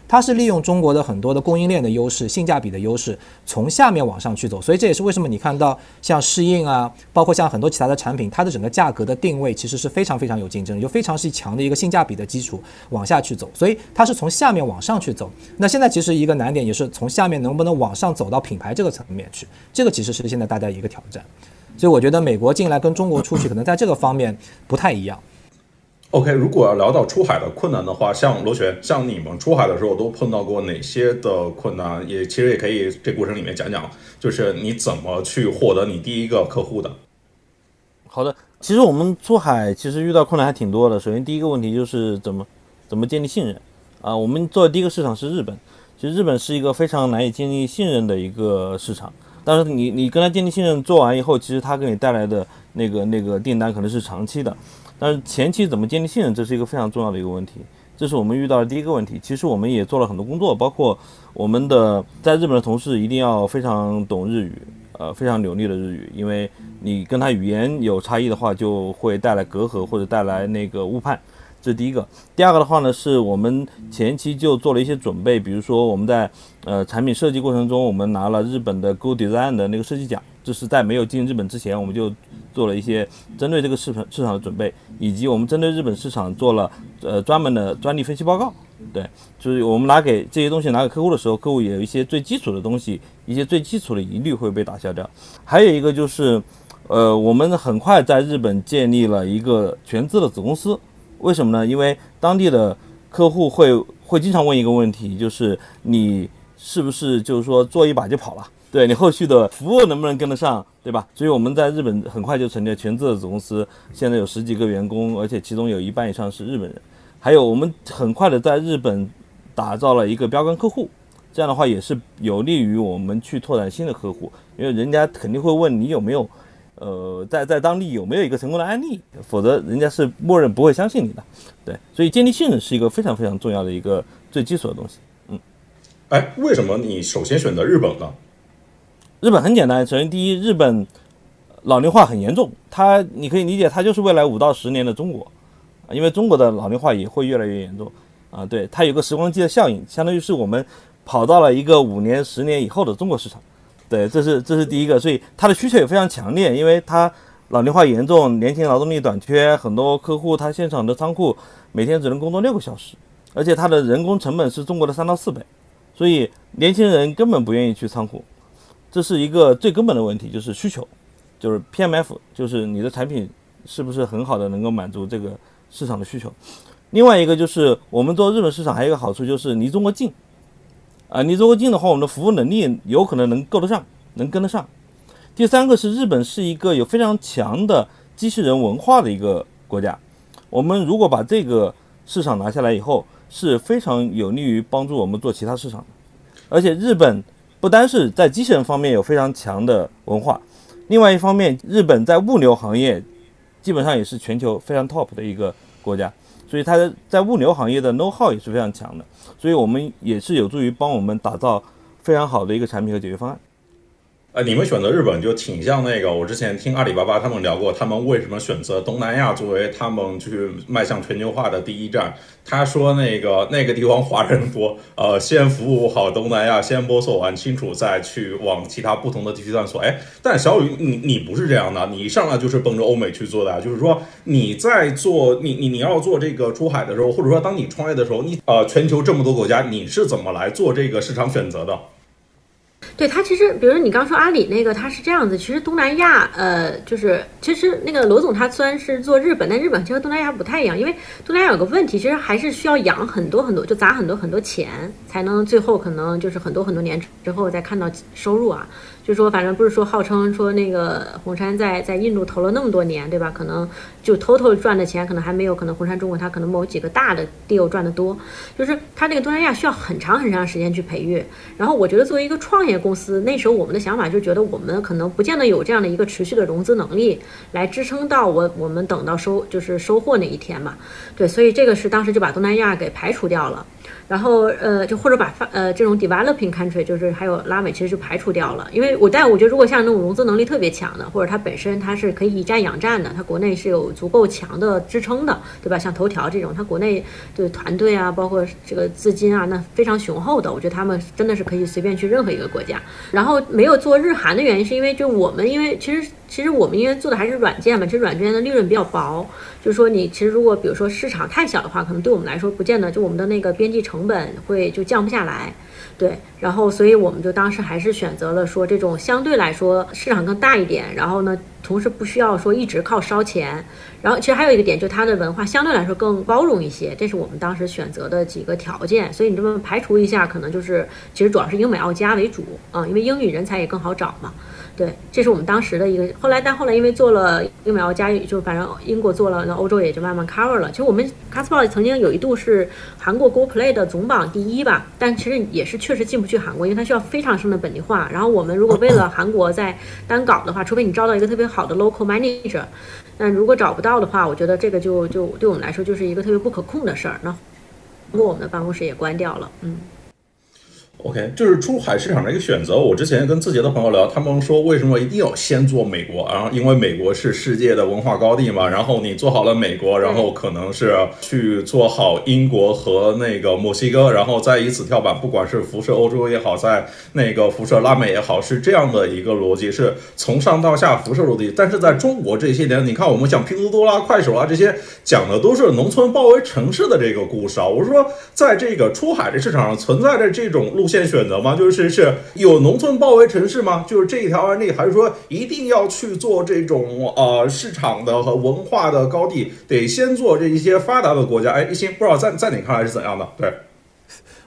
它是利用中国的很多的供应链的优势、性价比的优势，从下面往上去走。所以这也是为什么你看到像。适应啊，包括像很多其他的产品，它的整个价格的定位其实是非常非常有竞争，就非常是强的一个性价比的基础往下去走，所以它是从下面往上去走。那现在其实一个难点也是从下面能不能往上走到品牌这个层面去，这个其实是现在大家一个挑战。所以我觉得美国进来跟中国出去可能在这个方面不太一样。OK，如果要聊到出海的困难的话，像罗璇，像你们出海的时候都碰到过哪些的困难？也其实也可以这过程里面讲讲，就是你怎么去获得你第一个客户的。好的，其实我们出海其实遇到困难还挺多的。首先第一个问题就是怎么怎么建立信任啊？我们做的第一个市场是日本，其实日本是一个非常难以建立信任的一个市场。但是你你跟他建立信任做完以后，其实他给你带来的那个那个订单可能是长期的。但是前期怎么建立信任，这是一个非常重要的一个问题，这是我们遇到的第一个问题。其实我们也做了很多工作，包括我们的在日本的同事一定要非常懂日语，呃，非常流利的日语，因为你跟他语言有差异的话，就会带来隔阂或者带来那个误判。这是第一个。第二个的话呢，是我们前期就做了一些准备，比如说我们在呃产品设计过程中，我们拿了日本的 Good Design 的那个设计奖，这是在没有进日本之前，我们就。做了一些针对这个市场市场的准备，以及我们针对日本市场做了呃专门的专利分析报告。对，就是我们拿给这些东西拿给客户的时候，客户也有一些最基础的东西，一些最基础的疑虑会被打消掉。还有一个就是，呃，我们很快在日本建立了一个全资的子公司。为什么呢？因为当地的客户会会经常问一个问题，就是你是不是就是说做一把就跑了？对你后续的服务能不能跟得上，对吧？所以我们在日本很快就成立了全资的子公司，现在有十几个员工，而且其中有一半以上是日本人。还有我们很快的在日本打造了一个标杆客户，这样的话也是有利于我们去拓展新的客户，因为人家肯定会问你有没有，呃，在在当地有没有一个成功的案例，否则人家是默认不会相信你的。对，所以建立信任是一个非常非常重要的一个最基础的东西。嗯，哎，为什么你首先选择日本呢？日本很简单，首先第一，日本老龄化很严重，它你可以理解，它就是未来五到十年的中国，因为中国的老龄化也会越来越严重啊。对，它有个时光机的效应，相当于是我们跑到了一个五年、十年以后的中国市场。对，这是这是第一个，所以它的需求也非常强烈，因为它老龄化严重，年轻劳动力短缺，很多客户他现场的仓库每天只能工作六个小时，而且它的人工成本是中国的三到四倍，所以年轻人根本不愿意去仓库。这是一个最根本的问题，就是需求，就是 PMF，就是你的产品是不是很好的能够满足这个市场的需求。另外一个就是我们做日本市场还有一个好处就是离中国近，啊，离中国近的话，我们的服务能力有可能能够得上，能跟得上。第三个是日本是一个有非常强的机器人文化的一个国家，我们如果把这个市场拿下来以后，是非常有利于帮助我们做其他市场的。而且日本不单是在机器人方面有非常强的文化，另外一方面，日本在物流行业基本上也是全球非常 top 的一个国家，所以它的在物流行业的 know how 也是非常强的，所以我们也是有助于帮我们打造非常好的一个产品和解决方案。呃，你们选择日本就挺像那个，我之前听阿里巴巴他们聊过，他们为什么选择东南亚作为他们去迈向全球化的第一站。他说那个那个地方华人多，呃，先服务好东南亚，先摸索完清楚，再去往其他不同的地区探索。哎，但小雨，你你不是这样的，你一上来就是奔着欧美去做的，就是说你在做你你你要做这个出海的时候，或者说当你创业的时候，你呃全球这么多国家，你是怎么来做这个市场选择的？对它其实，比如你刚说阿里那个，它是这样子。其实东南亚，呃，就是其实那个罗总他虽然是做日本，但日本其实和东南亚不太一样，因为东南亚有个问题，其实还是需要养很多很多，就砸很多很多钱，才能最后可能就是很多很多年之后再看到收入啊。就说反正不是说号称说那个红杉在在印度投了那么多年，对吧？可能就偷偷赚的钱可能还没有可能红杉中国它可能某几个大的 deal 赚的多。就是它那个东南亚需要很长很长时间去培育。然后我觉得作为一个创业公司，那时候我们的想法就觉得我们可能不见得有这样的一个持续的融资能力来支撑到我我们等到收就是收获那一天嘛。对，所以这个是当时就把东南亚给排除掉了。然后呃，就或者把发呃这种 developing country，就是还有拉美，其实就排除掉了。因为我但我觉得，如果像那种融资能力特别强的，或者它本身它是可以以战养战的，它国内是有足够强的支撑的，对吧？像头条这种，它国内的团队啊，包括这个资金啊，那非常雄厚的。我觉得他们真的是可以随便去任何一个国家。然后没有做日韩的原因，是因为就我们因为其实其实我们因为做的还是软件嘛，其实软件的利润比较薄。就是说，你其实如果比如说市场太小的话，可能对我们来说不见得，就我们的那个边际成本会就降不下来，对。然后，所以我们就当时还是选择了说这种相对来说市场更大一点，然后呢，同时不需要说一直靠烧钱。然后，其实还有一个点，就它的文化相对来说更包容一些，这是我们当时选择的几个条件。所以你这么排除一下，可能就是其实主要是英美澳加为主啊，因为英语人才也更好找嘛。对，这是我们当时的一个。后来，但后来因为做了英美澳加，就反正英国做了，那欧洲也就慢慢 cover 了。其实我们 Casper 曾经有一度是韩国 Go Play 的总榜第一吧，但其实也是确实进不去韩国，因为它需要非常深的本地化。然后我们如果为了韩国在单搞的话，除非你招到一个特别好的 local manager，但如果找不到的话，我觉得这个就就对我们来说就是一个特别不可控的事儿。那不过我们的办公室也关掉了，嗯。OK，就是出海市场的一个选择。我之前跟字节的朋友聊，他们说为什么一定要先做美国？然后因为美国是世界的文化高地嘛。然后你做好了美国，然后可能是去做好英国和那个墨西哥，然后再以此跳板，不管是辐射欧洲也好，在那个辐射拉美也好，是这样的一个逻辑，是从上到下辐射落地。但是在中国这些年，你看我们像拼多多啦、快手啊这些，讲的都是农村包围城市的这个故事啊。我是说，在这个出海的市场上存在着这种路无限选择吗？就是是有农村包围城市吗？就是这一条案例，还是说一定要去做这种呃市场的和文化的高地？得先做这一些发达的国家。哎，一心不知道在在你看来是怎样的？对。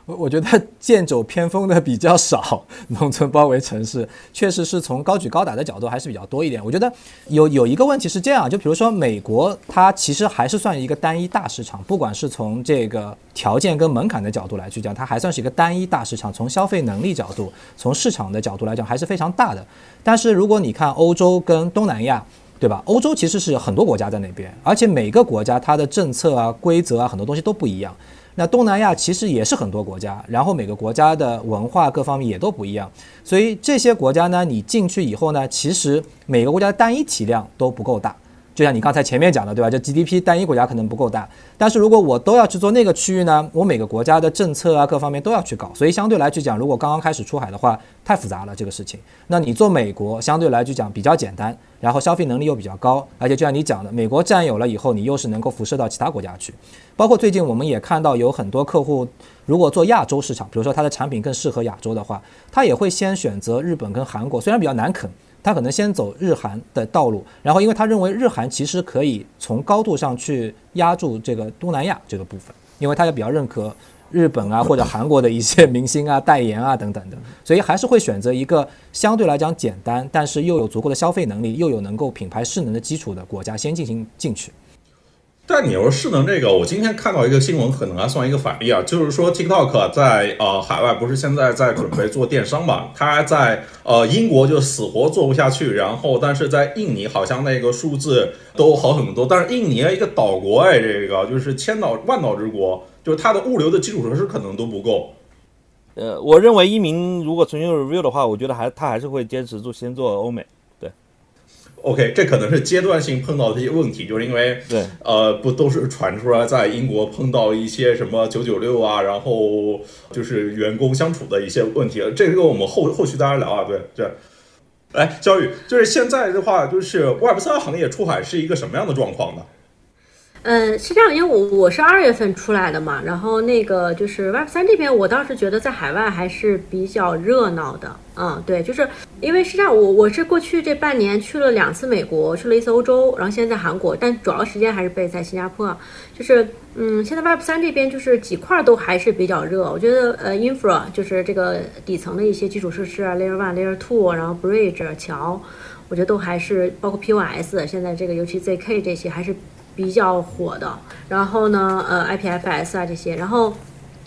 我我觉得 [laughs] 剑走偏锋的比较少，[laughs] 农村包围城市确实是从高举高打的角度还是比较多一点。我觉得有有一个问题是这样，就比如说美国，它其实还是算一个单一大市场，不管是从这个条件跟门槛的角度来去讲，它还算是一个单一大市场。从消费能力角度，从市场的角度来讲，还是非常大的。但是如果你看欧洲跟东南亚，对吧？欧洲其实是很多国家在那边，而且每个国家它的政策啊、规则啊，很多东西都不一样。那东南亚其实也是很多国家，然后每个国家的文化各方面也都不一样，所以这些国家呢，你进去以后呢，其实每个国家的单一体量都不够大。就像你刚才前面讲的，对吧？就 GDP 单一国家可能不够大，但是如果我都要去做那个区域呢，我每个国家的政策啊各方面都要去搞，所以相对来去讲，如果刚刚开始出海的话，太复杂了这个事情。那你做美国相对来去讲比较简单，然后消费能力又比较高，而且就像你讲的，美国占有了以后，你又是能够辐射到其他国家去。包括最近我们也看到有很多客户，如果做亚洲市场，比如说他的产品更适合亚洲的话，他也会先选择日本跟韩国，虽然比较难啃。他可能先走日韩的道路，然后因为他认为日韩其实可以从高度上去压住这个东南亚这个部分，因为他也比较认可日本啊或者韩国的一些明星啊代言啊等等的，所以还是会选择一个相对来讲简单，但是又有足够的消费能力，又有能够品牌势能的基础的国家先进行进去。但你说势能这个，我今天看到一个新闻，可能还算一个反例啊，就是说 TikTok 在呃海外不是现在在准备做电商嘛？它在呃英国就死活做不下去，然后但是在印尼好像那个数字都好很多。但是印尼一个岛国哎，这个就是千岛万岛之国，就是它的物流的基础设施可能都不够。呃，我认为一鸣如果重新 review 的话，我觉得还他还是会坚持住先做欧美。OK，这可能是阶段性碰到的一些问题，就是因为对，呃，不都是传出来在英国碰到一些什么九九六啊，然后就是员工相处的一些问题，这个我们后后续大家聊啊，对对。来，焦宇，就是现在的话，就是 Web 三行业出海是一个什么样的状况呢？嗯，是这样，因为我我是二月份出来的嘛，然后那个就是 Web 三这边，我倒是觉得在海外还是比较热闹的。嗯，对，就是因为是这样，我我是过去这半年去了两次美国，去了一次欧洲，然后现在在韩国，但主要时间还是被在新加坡。就是嗯，现在 Web 三这边就是几块都还是比较热。我觉得呃，infra 就是这个底层的一些基础设施啊，Layer One、Layer Two，然后 Bridge 桥，我觉得都还是包括 POS，现在这个尤其 ZK 这些还是。比较火的，然后呢，呃，IPFS 啊这些，然后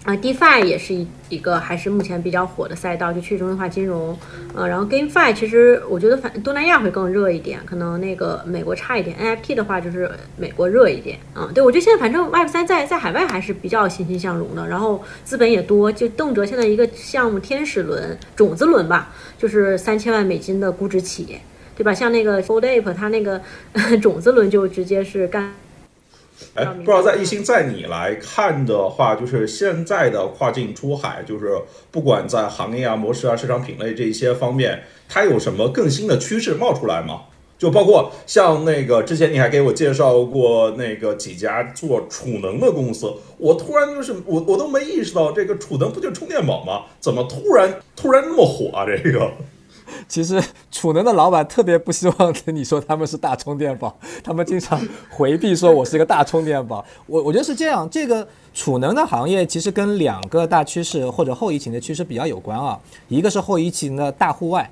啊，DeFi 也是一一个还是目前比较火的赛道，就去中心化金融，呃，然后 GameFi 其实我觉得反东南亚会更热一点，可能那个美国差一点，NFT 的话就是美国热一点，嗯，对我觉得现在反正 Web 三在在海外还是比较欣欣向荣的，然后资本也多，就动辄现在一个项目天使轮、种子轮吧，就是三千万美金的估值企业。对吧？像那个 Fold Ape，它那个 [laughs] 种子轮就直接是干。哎，不知道在一星，在你来看的话，就是现在的跨境出海，就是不管在行业啊、模式啊、市场品类这一些方面，它有什么更新的趋势冒出来吗？就包括像那个之前你还给我介绍过那个几家做储能的公司，我突然就是我我都没意识到，这个储能不就充电宝吗？怎么突然突然那么火啊？这个？[laughs] 其实储能的老板特别不希望跟 [laughs] 你说他们是大充电宝，他们经常回避说我是一个大充电宝。我我觉得是这样，这个储能的行业其实跟两个大趋势或者后疫情的趋势比较有关啊。一个是后疫情的大户外，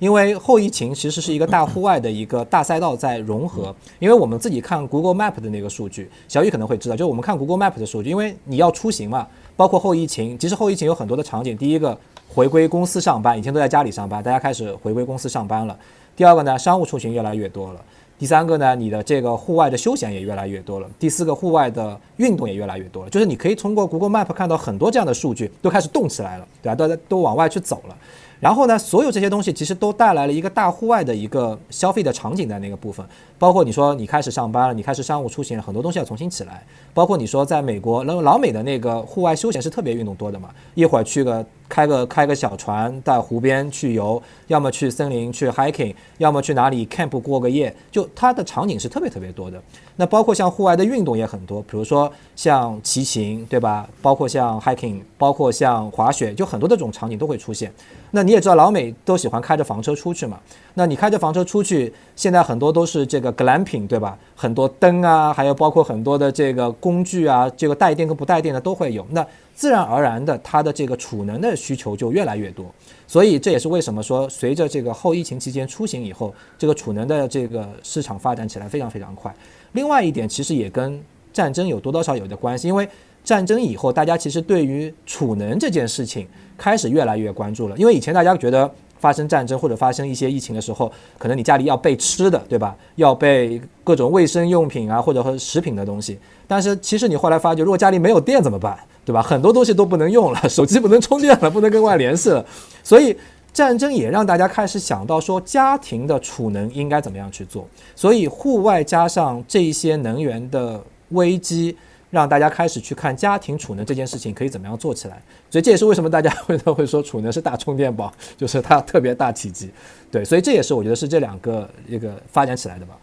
因为后疫情其实是一个大户外的一个大赛道在融合。因为我们自己看 Google Map 的那个数据，小雨可能会知道，就是我们看 Google Map 的数据，因为你要出行嘛，包括后疫情，其实后疫情有很多的场景，第一个。回归公司上班，以前都在家里上班，大家开始回归公司上班了。第二个呢，商务出行越来越多了。第三个呢，你的这个户外的休闲也越来越多了。第四个，户外的运动也越来越多了。就是你可以通过 Google Map 看到很多这样的数据，都开始动起来了，对吧？都都往外去走了。然后呢，所有这些东西其实都带来了一个大户外的一个消费的场景在那个部分，包括你说你开始上班了，你开始商务出行了，很多东西要重新起来。包括你说在美国，那老美的那个户外休闲是特别运动多的嘛，一会儿去个开个开个小船在湖边去游，要么去森林去 hiking，要么去哪里 camp 过个夜，就它的场景是特别特别多的。那包括像户外的运动也很多，比如说像骑行，对吧？包括像 hiking，包括像滑雪，就很多的这种场景都会出现。那你也知道，老美都喜欢开着房车出去嘛。那你开着房车出去，现在很多都是这个 glamping，对吧？很多灯啊，还有包括很多的这个工具啊，这个带电跟不带电的都会有。那自然而然的，它的这个储能的需求就越来越多。所以这也是为什么说，随着这个后疫情期间出行以后，这个储能的这个市场发展起来非常非常快。另外一点，其实也跟战争有多多少有的关系，因为战争以后，大家其实对于储能这件事情。开始越来越关注了，因为以前大家觉得发生战争或者发生一些疫情的时候，可能你家里要备吃的，对吧？要备各种卫生用品啊，或者和食品的东西。但是其实你后来发觉，如果家里没有电怎么办，对吧？很多东西都不能用了，手机不能充电了，不能跟外联系了。所以战争也让大家开始想到说，家庭的储能应该怎么样去做。所以户外加上这一些能源的危机。让大家开始去看家庭储能这件事情可以怎么样做起来，所以这也是为什么大家会 [laughs] 都会说储能是大充电宝，就是它特别大体积，对，所以这也是我觉得是这两个一个发展起来的吧。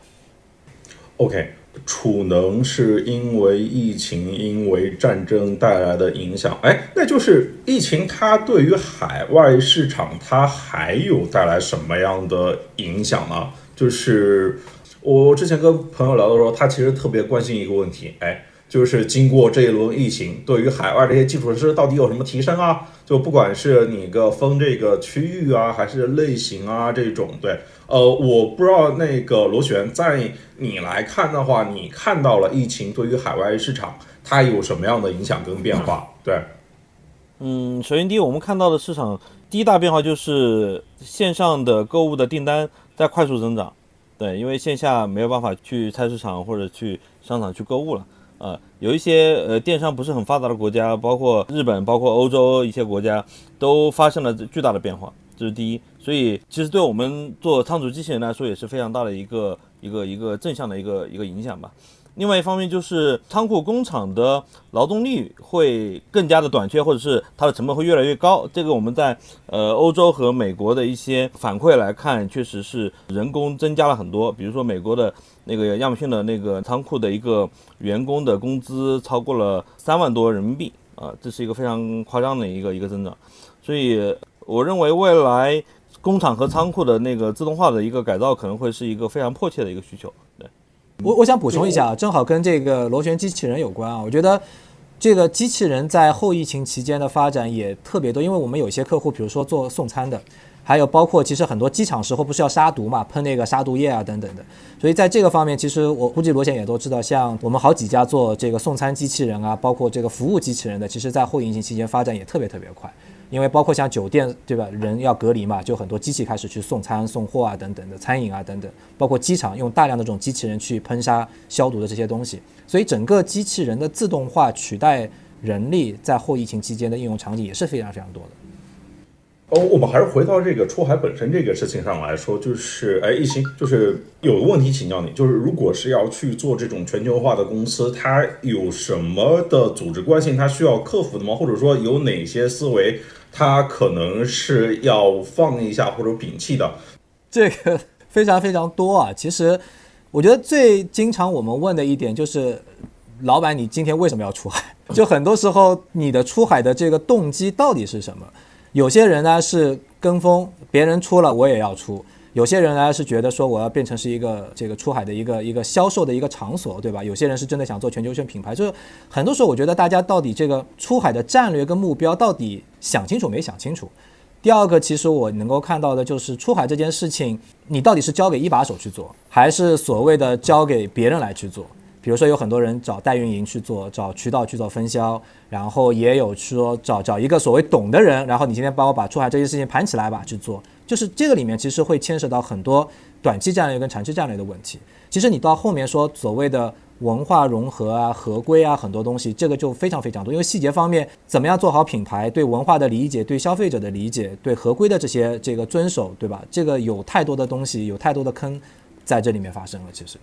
OK，储能是因为疫情、因为战争带来的影响，哎，那就是疫情它对于海外市场它还有带来什么样的影响呢？就是我之前跟朋友聊的时候，他其实特别关心一个问题，哎。就是经过这一轮疫情，对于海外这些基础设施到底有什么提升啊？就不管是你个分这个区域啊，还是类型啊这种，对，呃，我不知道那个螺旋，在你来看的话，你看到了疫情对于海外市场它有什么样的影响跟变化？对，嗯，首先第一，我们看到的市场第一大变化就是线上的购物的订单在快速增长，对，因为线下没有办法去菜市场或者去商场去购物了。呃，有一些呃电商不是很发达的国家，包括日本，包括欧洲一些国家，都发生了巨大的变化，这是第一。所以其实对我们做仓储机器人来说也是非常大的一个一个一个正向的一个一个影响吧。另外一方面就是仓库工厂的劳动力会更加的短缺，或者是它的成本会越来越高。这个我们在呃欧洲和美国的一些反馈来看，确实是人工增加了很多。比如说美国的那个亚马逊的那个仓库的一个员工的工资超过了三万多人民币啊，这是一个非常夸张的一个一个增长。所以我认为未来工厂和仓库的那个自动化的一个改造可能会是一个非常迫切的一个需求。对。我我想补充一下，正好跟这个螺旋机器人有关啊。我觉得这个机器人在后疫情期间的发展也特别多，因为我们有些客户，比如说做送餐的，还有包括其实很多机场时候不是要杀毒嘛，喷那个杀毒液啊等等的。所以在这个方面，其实我估计螺旋也都知道，像我们好几家做这个送餐机器人啊，包括这个服务机器人的，其实在后疫情期间发展也特别特别快。因为包括像酒店，对吧？人要隔离嘛，就很多机器开始去送餐、送货啊，等等的餐饮啊，等等。包括机场用大量的这种机器人去喷杀、消毒的这些东西，所以整个机器人的自动化取代人力，在后疫情期间的应用场景也是非常非常多的。哦，我们还是回到这个出海本身这个事情上来说，就是哎，一心就是有个问题请教你，就是如果是要去做这种全球化的公司，它有什么的组织惯性，它需要克服的吗？或者说有哪些思维？他可能是要放一下或者摒弃的，这个非常非常多啊。其实，我觉得最经常我们问的一点就是，老板，你今天为什么要出海？就很多时候，你的出海的这个动机到底是什么？有些人呢是跟风，别人出了我也要出。有些人呢是觉得说我要变成是一个这个出海的一个一个销售的一个场所，对吧？有些人是真的想做全球性品牌，就是很多时候我觉得大家到底这个出海的战略跟目标到底想清楚没想清楚。第二个，其实我能够看到的就是出海这件事情，你到底是交给一把手去做，还是所谓的交给别人来去做？比如说有很多人找代运营去做，找渠道去做分销，然后也有说找找一个所谓懂的人，然后你今天帮我把出海这件事情盘起来吧去做。就是这个里面其实会牵涉到很多短期战略跟长期战略的问题。其实你到后面说所谓的文化融合啊、合规啊，很多东西这个就非常非常多。因为细节方面怎么样做好品牌，对文化的理解、对消费者的理解、对合规的这些这个遵守，对吧？这个有太多的东西，有太多的坑在这里面发生了。其实。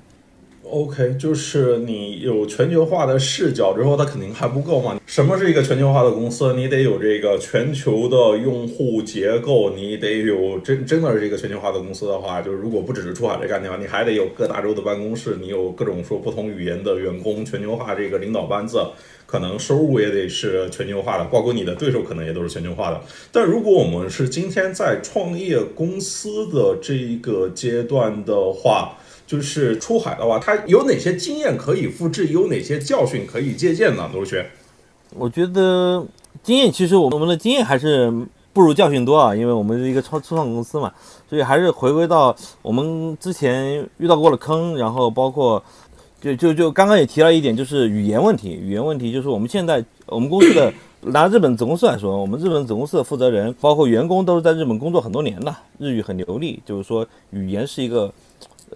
OK，就是你有全球化的视角之后，它肯定还不够嘛。什么是一个全球化的公司？你得有这个全球的用户结构，你得有真真的是一个全球化的公司的话，就是如果不只是出海这概念，你还得有各大洲的办公室，你有各种说不同语言的员工，全球化这个领导班子，可能收入也得是全球化的，包括你的对手可能也都是全球化的。但如果我们是今天在创业公司的这一个阶段的话，就是出海的话，它有哪些经验可以复制？有哪些教训可以借鉴呢？罗学，我觉得经验其实我们的经验还是不如教训多啊，因为我们是一个超初创公司嘛，所以还是回归到我们之前遇到过的坑，然后包括就就就刚刚也提到一点，就是语言问题。语言问题就是我们现在我们公司的拿日本子公司来说，我们日本子公司的负责人包括员工都是在日本工作很多年的，日语很流利，就是说语言是一个。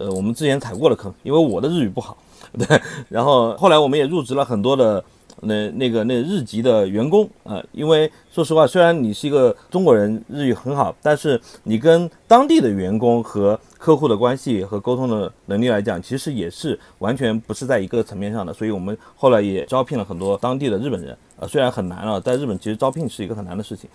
呃，我们之前踩过了坑，因为我的日语不好，[laughs] 对。然后后来我们也入职了很多的那那个那日籍的员工啊，因为说实话，虽然你是一个中国人，日语很好，但是你跟当地的员工和客户的关系和沟通的能力来讲，其实也是完全不是在一个层面上的。所以我们后来也招聘了很多当地的日本人，呃，虽然很难啊，在日本其实招聘是一个很难的事情。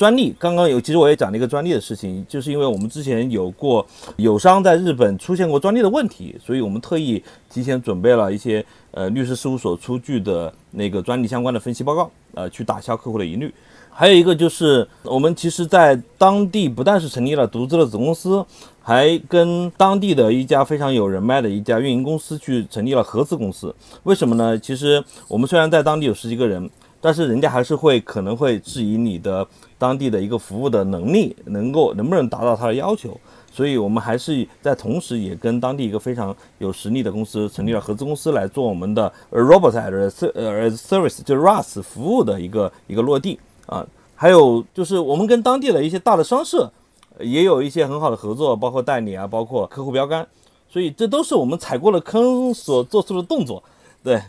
专利刚刚有，其实我也讲了一个专利的事情，就是因为我们之前有过友商在日本出现过专利的问题，所以我们特意提前准备了一些呃律师事务所出具的那个专利相关的分析报告，呃，去打消客户的疑虑。还有一个就是我们其实在当地不但是成立了独资的子公司。还跟当地的一家非常有人脉的一家运营公司去成立了合资公司。为什么呢？其实我们虽然在当地有十几个人，但是人家还是会可能会质疑你的当地的一个服务的能力，能够能不能达到他的要求。所以我们还是在同时，也跟当地一个非常有实力的公司成立了合资公司来做我们的 robot as service，就是 RAS 服务的一个一个落地啊。还有就是我们跟当地的一些大的商社也有一些很好的合作，包括代理啊，包括客户标杆。所以这都是我们踩过了坑所做出的动作，对。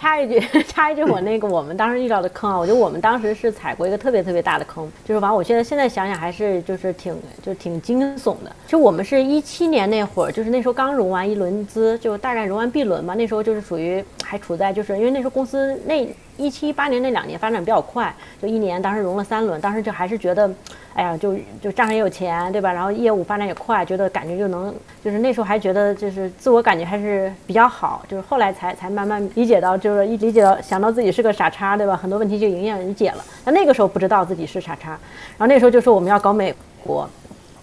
插一句，[laughs] 插一句，我那个我们当时遇到的坑啊，我觉得我们当时是踩过一个特别特别大的坑，就是完，我现在现在想想还是就是挺就挺惊悚的。其实我们是一七年那会儿，就是那时候刚融完一轮资，就大概融完 B 轮嘛，那时候就是属于还处在就是因为那时候公司那。一七一八年那两年发展比较快，就一年当时融了三轮，当时就还是觉得，哎呀，就就账上也有钱，对吧？然后业务发展也快，觉得感觉就能，就是那时候还觉得就是自我感觉还是比较好，就是后来才才慢慢理解到，就是一理解到想到自己是个傻叉，对吧？很多问题就迎刃而解了。那那个时候不知道自己是傻叉，然后那时候就说我们要搞美国。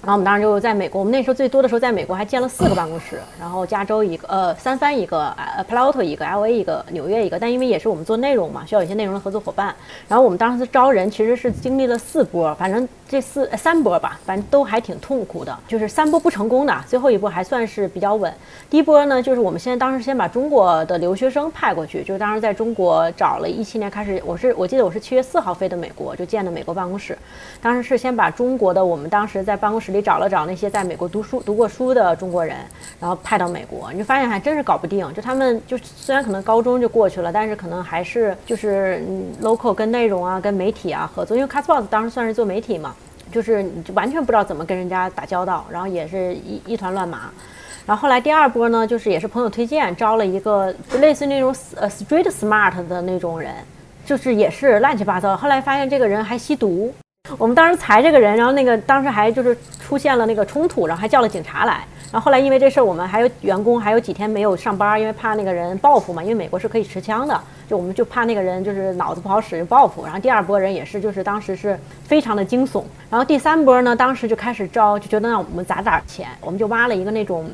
然后我们当时就在美国，我们那时候最多的时候在美国还建了四个办公室，然后加州一个，呃，三藩一个，呃，Palo 一个，L A 一个，纽约一个。但因为也是我们做内容嘛，需要有一些内容的合作伙伴。然后我们当时招人其实是经历了四波，反正这四三波吧，反正都还挺痛苦的，就是三波不成功的，最后一波还算是比较稳。第一波呢，就是我们现在当时先把中国的留学生派过去，就是当时在中国找了一七年开始，我是我记得我是七月四号飞的美国，就建的美国办公室。当时是先把中国的我们当时在办公室里找了找那些。在美国读书读过书的中国人，然后派到美国，你就发现还真是搞不定。就他们就虽然可能高中就过去了，但是可能还是就是 local 跟内容啊、跟媒体啊合作。因为 Castbox 当时算是做媒体嘛，就是你就完全不知道怎么跟人家打交道，然后也是一一团乱麻。然后后来第二波呢，就是也是朋友推荐招了一个就类似那种呃 street smart 的那种人，就是也是乱七八糟。后来发现这个人还吸毒。我们当时裁这个人，然后那个当时还就是出现了那个冲突，然后还叫了警察来。然后后来因为这事儿，我们还有员工还有几天没有上班，因为怕那个人报复嘛。因为美国是可以持枪的，就我们就怕那个人就是脑子不好使就报复。然后第二波人也是，就是当时是非常的惊悚。然后第三波呢，当时就开始招，就觉得让我们砸点钱，我们就挖了一个那种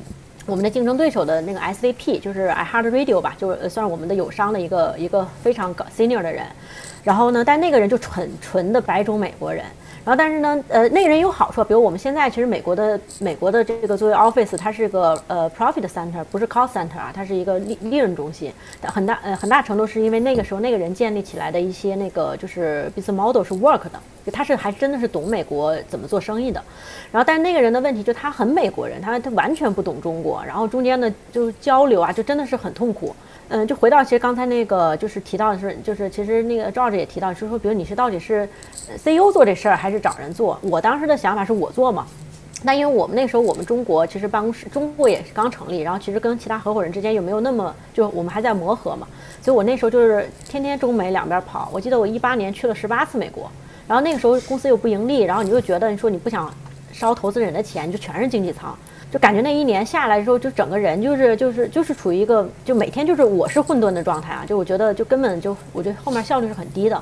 我们的竞争对手的那个 SVP，就是 iHeartRadio 吧，就是算是我们的友商的一个一个非常高 senior 的人。然后呢，但那个人就纯纯的白种美国人。然后但是呢，呃，那个人有好处，比如我们现在其实美国的美国的这个作为 office，它是个呃 profit center，不是 cost center 啊，它是一个利利润中心。很大呃很大程度是因为那个时候那个人建立起来的一些那个就是 business model 是 work 的，就他是还真的是懂美国怎么做生意的。然后但是那个人的问题就他很美国人，他他完全不懂中国，然后中间呢就是交流啊，就真的是很痛苦。嗯，就回到其实刚才那个，就是提到的是，就是其实那个赵志也提到，就是说，比如你是到底是 CEO 做这事儿，还是找人做？我当时的想法是我做嘛。那因为我们那时候我们中国其实办公室中国也是刚成立，然后其实跟其他合伙人之间又没有那么，就我们还在磨合嘛。所以我那时候就是天天中美两边跑。我记得我一八年去了十八次美国，然后那个时候公司又不盈利，然后你就觉得你说你不想烧投资人的钱，就全是经济舱。就感觉那一年下来之后，就整个人就是就是就是处于一个就每天就是我是混沌的状态啊！就我觉得就根本就我觉得后面效率是很低的。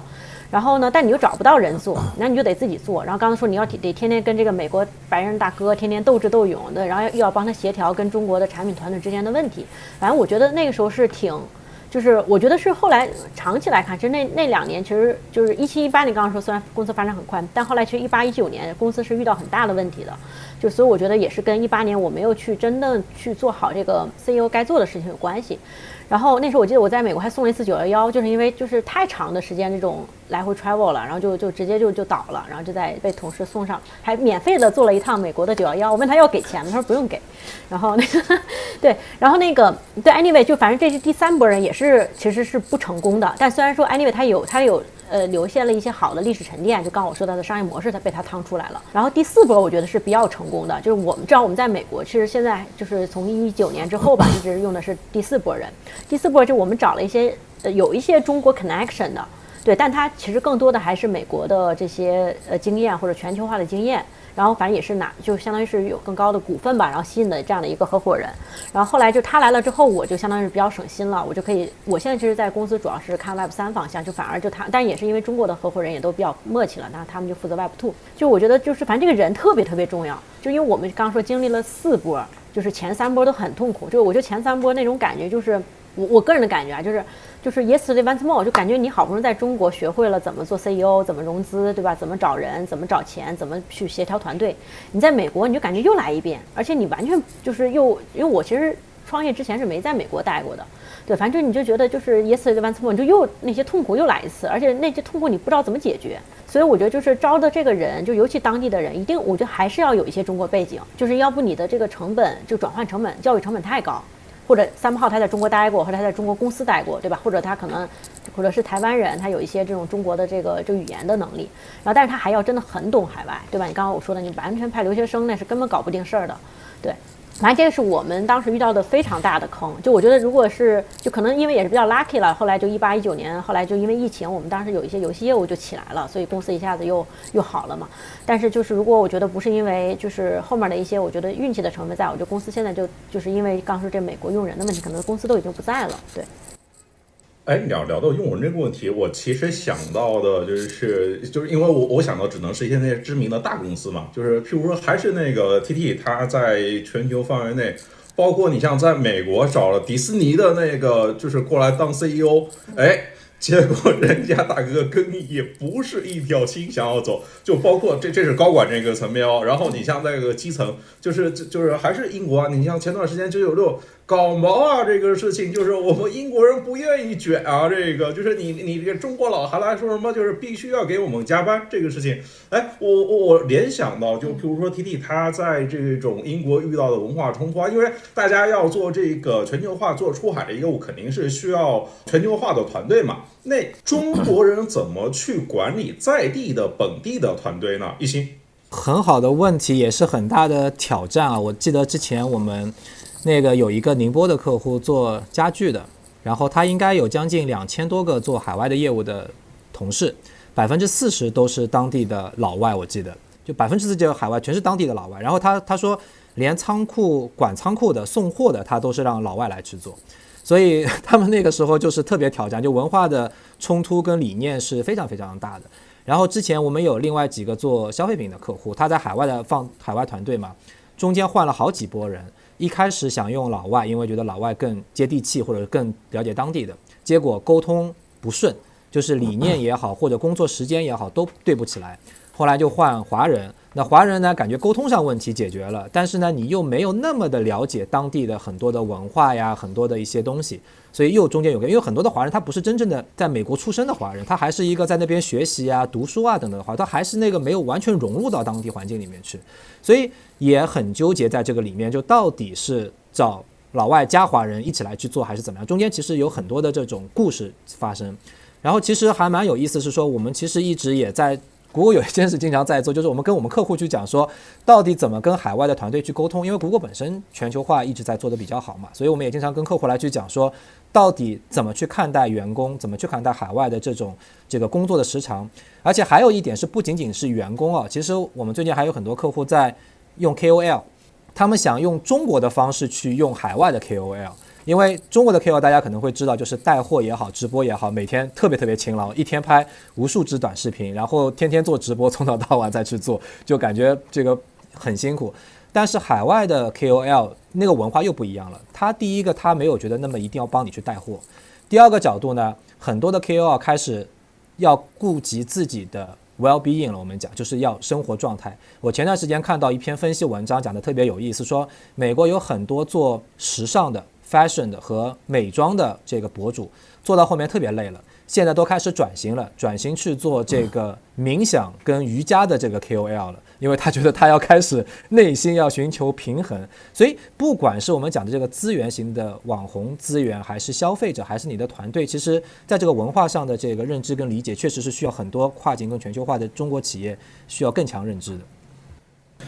然后呢，但你又找不到人做，那你就得自己做。然后刚才说你要得天天跟这个美国白人大哥天天斗智斗勇的，然后又要帮他协调跟中国的产品团队之间的问题。反正我觉得那个时候是挺。就是我觉得是后来长期来看，其实那那两年其实就是一七一八年刚刚说，虽然公司发展很快，但后来其实一八一九年公司是遇到很大的问题的。就所以我觉得也是跟一八年我没有去真的去做好这个 CEO 该做的事情有关系。然后那时候我记得我在美国还送了一次九幺幺，就是因为就是太长的时间这种来回 travel 了，然后就就直接就就倒了，然后就在被同事送上，还免费的做了一趟美国的九幺幺。我问他要给钱吗？他说不用给。然后那个 [laughs] 对，然后那个对 anyway 就反正这是第三波人也是其实是不成功的，但虽然说 anyway 他有他有。呃，留下了一些好的历史沉淀，就刚我说到的商业模式，它被它趟出来了。然后第四波，我觉得是比较成功的，就是我们知道我们在美国，其实现在就是从一九年之后吧，一直用的是第四波人。第四波就我们找了一些呃有一些中国 connection 的，对，但它其实更多的还是美国的这些呃经验或者全球化的经验。然后反正也是拿就相当于是有更高的股份吧，然后吸引的这样的一个合伙人。然后后来就他来了之后，我就相当于是比较省心了，我就可以我现在其实，在公司主要是看 Web 三方向，就反而就他，但也是因为中国的合伙人也都比较默契了，那他们就负责 Web two。就我觉得就是反正这个人特别特别重要，就因为我们刚刚说经历了四波，就是前三波都很痛苦，就我觉得前三波那种感觉就是我我个人的感觉啊，就是。就是 yesterday once more，就感觉你好不容易在中国学会了怎么做 CEO，怎么融资，对吧？怎么找人，怎么找钱，怎么去协调团队。你在美国，你就感觉又来一遍，而且你完全就是又，因为我其实创业之前是没在美国待过的，对，反正就你就觉得就是 yesterday once more，你就又那些痛苦又来一次，而且那些痛苦你不知道怎么解决。所以我觉得就是招的这个人，就尤其当地的人，一定我觉得还是要有一些中国背景，就是要不你的这个成本就转换成本、教育成本太高。或者三炮他在中国待过，或者他在中国公司待过，对吧？或者他可能，或者是台湾人，他有一些这种中国的这个这个语言的能力，然后但是他还要真的很懂海外，对吧？你刚刚我说的，你完全派留学生那是根本搞不定事儿的，对。反正这个是我们当时遇到的非常大的坑，就我觉得，如果是就可能因为也是比较 lucky 了，后来就一八一九年，后来就因为疫情，我们当时有一些游戏业务就起来了，所以公司一下子又又好了嘛。但是就是如果我觉得不是因为就是后面的一些我觉得运气的成分在，我觉得公司现在就就是因为刚说这美国用人的问题，可能公司都已经不在了，对。哎，聊聊到用人这个问题，我其实想到的就是，就是因为我我想到只能是一些那些知名的大公司嘛，就是譬如说还是那个 TT，它在全球范围内，包括你像在美国找了迪士尼的那个，就是过来当 CEO，哎。结果人家大哥跟你也不是一条心想要走，就包括这这是高管这个层面哦。然后你像那个基层，就是就是还是英国啊。你像前段时间九九六搞毛啊，这个事情就是我们英国人不愿意卷啊。这个就是你你这个中国佬还来说什么，就是必须要给我们加班这个事情。哎，我我我联想到，就比如说 T T 他在这种英国遇到的文化冲突啊，因为大家要做这个全球化、做出海的业务，肯定是需要全球化的团队嘛。那中国人怎么去管理在地的本地的团队呢？一心，很好的问题，也是很大的挑战啊！我记得之前我们那个有一个宁波的客户做家具的，然后他应该有将近两千多个做海外的业务的同事，百分之四十都是当地的老外，我记得就百分之四十海外全是当地的老外。然后他他说，连仓库管仓库的、送货的，他都是让老外来去做。所以 [laughs] 他们那个时候就是特别挑战，就文化的冲突跟理念是非常非常大的。然后之前我们有另外几个做消费品的客户，他在海外的放海外团队嘛，中间换了好几波人。一开始想用老外，因为觉得老外更接地气或者更了解当地的，结果沟通不顺，就是理念也好或者工作时间也好都对不起来。后来就换华人。那华人呢？感觉沟通上问题解决了，但是呢，你又没有那么的了解当地的很多的文化呀，很多的一些东西，所以又中间有个，因为很多的华人他不是真正的在美国出生的华人，他还是一个在那边学习啊、读书啊等等的话，他还是那个没有完全融入到当地环境里面去，所以也很纠结在这个里面，就到底是找老外加华人一起来去做，还是怎么样？中间其实有很多的这种故事发生，然后其实还蛮有意思，是说我们其实一直也在。谷歌有一件事经常在做，[laughs] 就是我们跟我们客户去讲说，到底怎么跟海外的团队去沟通，因为谷歌本身全球化一直在做的比较好嘛，所以我们也经常跟客户来去讲说，到底怎么去看待员工，怎么去看待海外的这种这个工作的时长，而且还有一点是，不仅仅是员工啊，其实我们最近还有很多客户在用 KOL，他们想用中国的方式去用海外的 KOL。因为中国的 KOL 大家可能会知道，就是带货也好，直播也好，每天特别特别勤劳，一天拍无数支短视频，然后天天做直播，从早到晚再去做，就感觉这个很辛苦。但是海外的 KOL 那个文化又不一样了，他第一个他没有觉得那么一定要帮你去带货，第二个角度呢，很多的 KOL 开始要顾及自己的 well being 了。我们讲就是要生活状态。我前段时间看到一篇分析文章，讲的特别有意思，说美国有很多做时尚的。Fashion 的和美妆的这个博主做到后面特别累了，现在都开始转型了，转型去做这个冥想跟瑜伽的这个 KOL 了，因为他觉得他要开始内心要寻求平衡。所以不管是我们讲的这个资源型的网红资源，还是消费者，还是你的团队，其实在这个文化上的这个认知跟理解，确实是需要很多跨境跟全球化的中国企业需要更强认知的。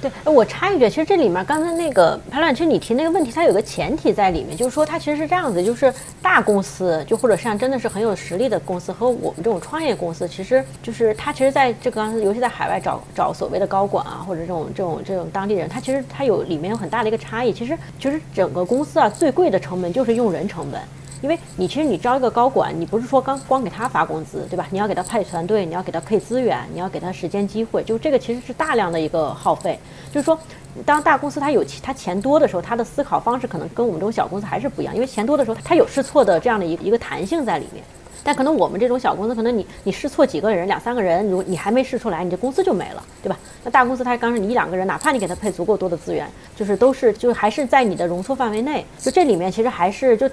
对，我插一句，其实这里面刚才那个潘乱，其实你提那个问题，它有个前提在里面，就是说它其实是这样子，就是大公司，就或者像真的是很有实力的公司和我们这种创业公司，其实就是它其实在这个，尤其在海外找找所谓的高管啊，或者这种这种这种当地人，它其实它有里面有很大的一个差异。其实其实整个公司啊，最贵的成本就是用人成本。因为你其实你招一个高管，你不是说刚光给他发工资，对吧？你要给他派团队，你要给他配资源，你要给他时间机会，就这个其实是大量的一个耗费。就是说，当大公司他有他钱多的时候，他的思考方式可能跟我们这种小公司还是不一样。因为钱多的时候，他有试错的这样的一一个弹性在里面。但可能我们这种小公司，可能你你试错几个人，两三个人，如你还没试出来，你这公司就没了，对吧？那大公司它刚是你一两个人，哪怕你给他配足够多的资源，就是都是就是还是在你的容错范围内。就这里面其实还是就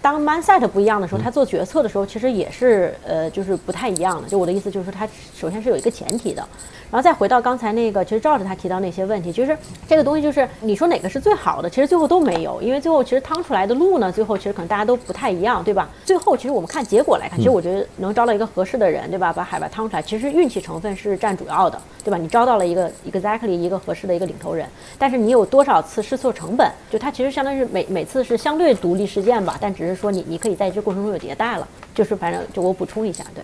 当 mindset 不一样的时候，他做决策的时候，其实也是呃就是不太一样的。就我的意思就是说，他首先是有一个前提的。然后再回到刚才那个，其实照着他提到那些问题，其实这个东西就是你说哪个是最好的，其实最后都没有，因为最后其实趟出来的路呢，最后其实可能大家都不太一样，对吧？最后其实我们看结果来看，其实我觉得能招到一个合适的人，对吧？把海外趟出来，其实运气成分是占主要的，对吧？你招到了一个一个 exactly 一个合适的一个领头人，但是你有多少次试错成本？就它其实相当于是每每次是相对独立事件吧，但只是说你你可以在这过程中有迭代了，就是反正就我补充一下，对。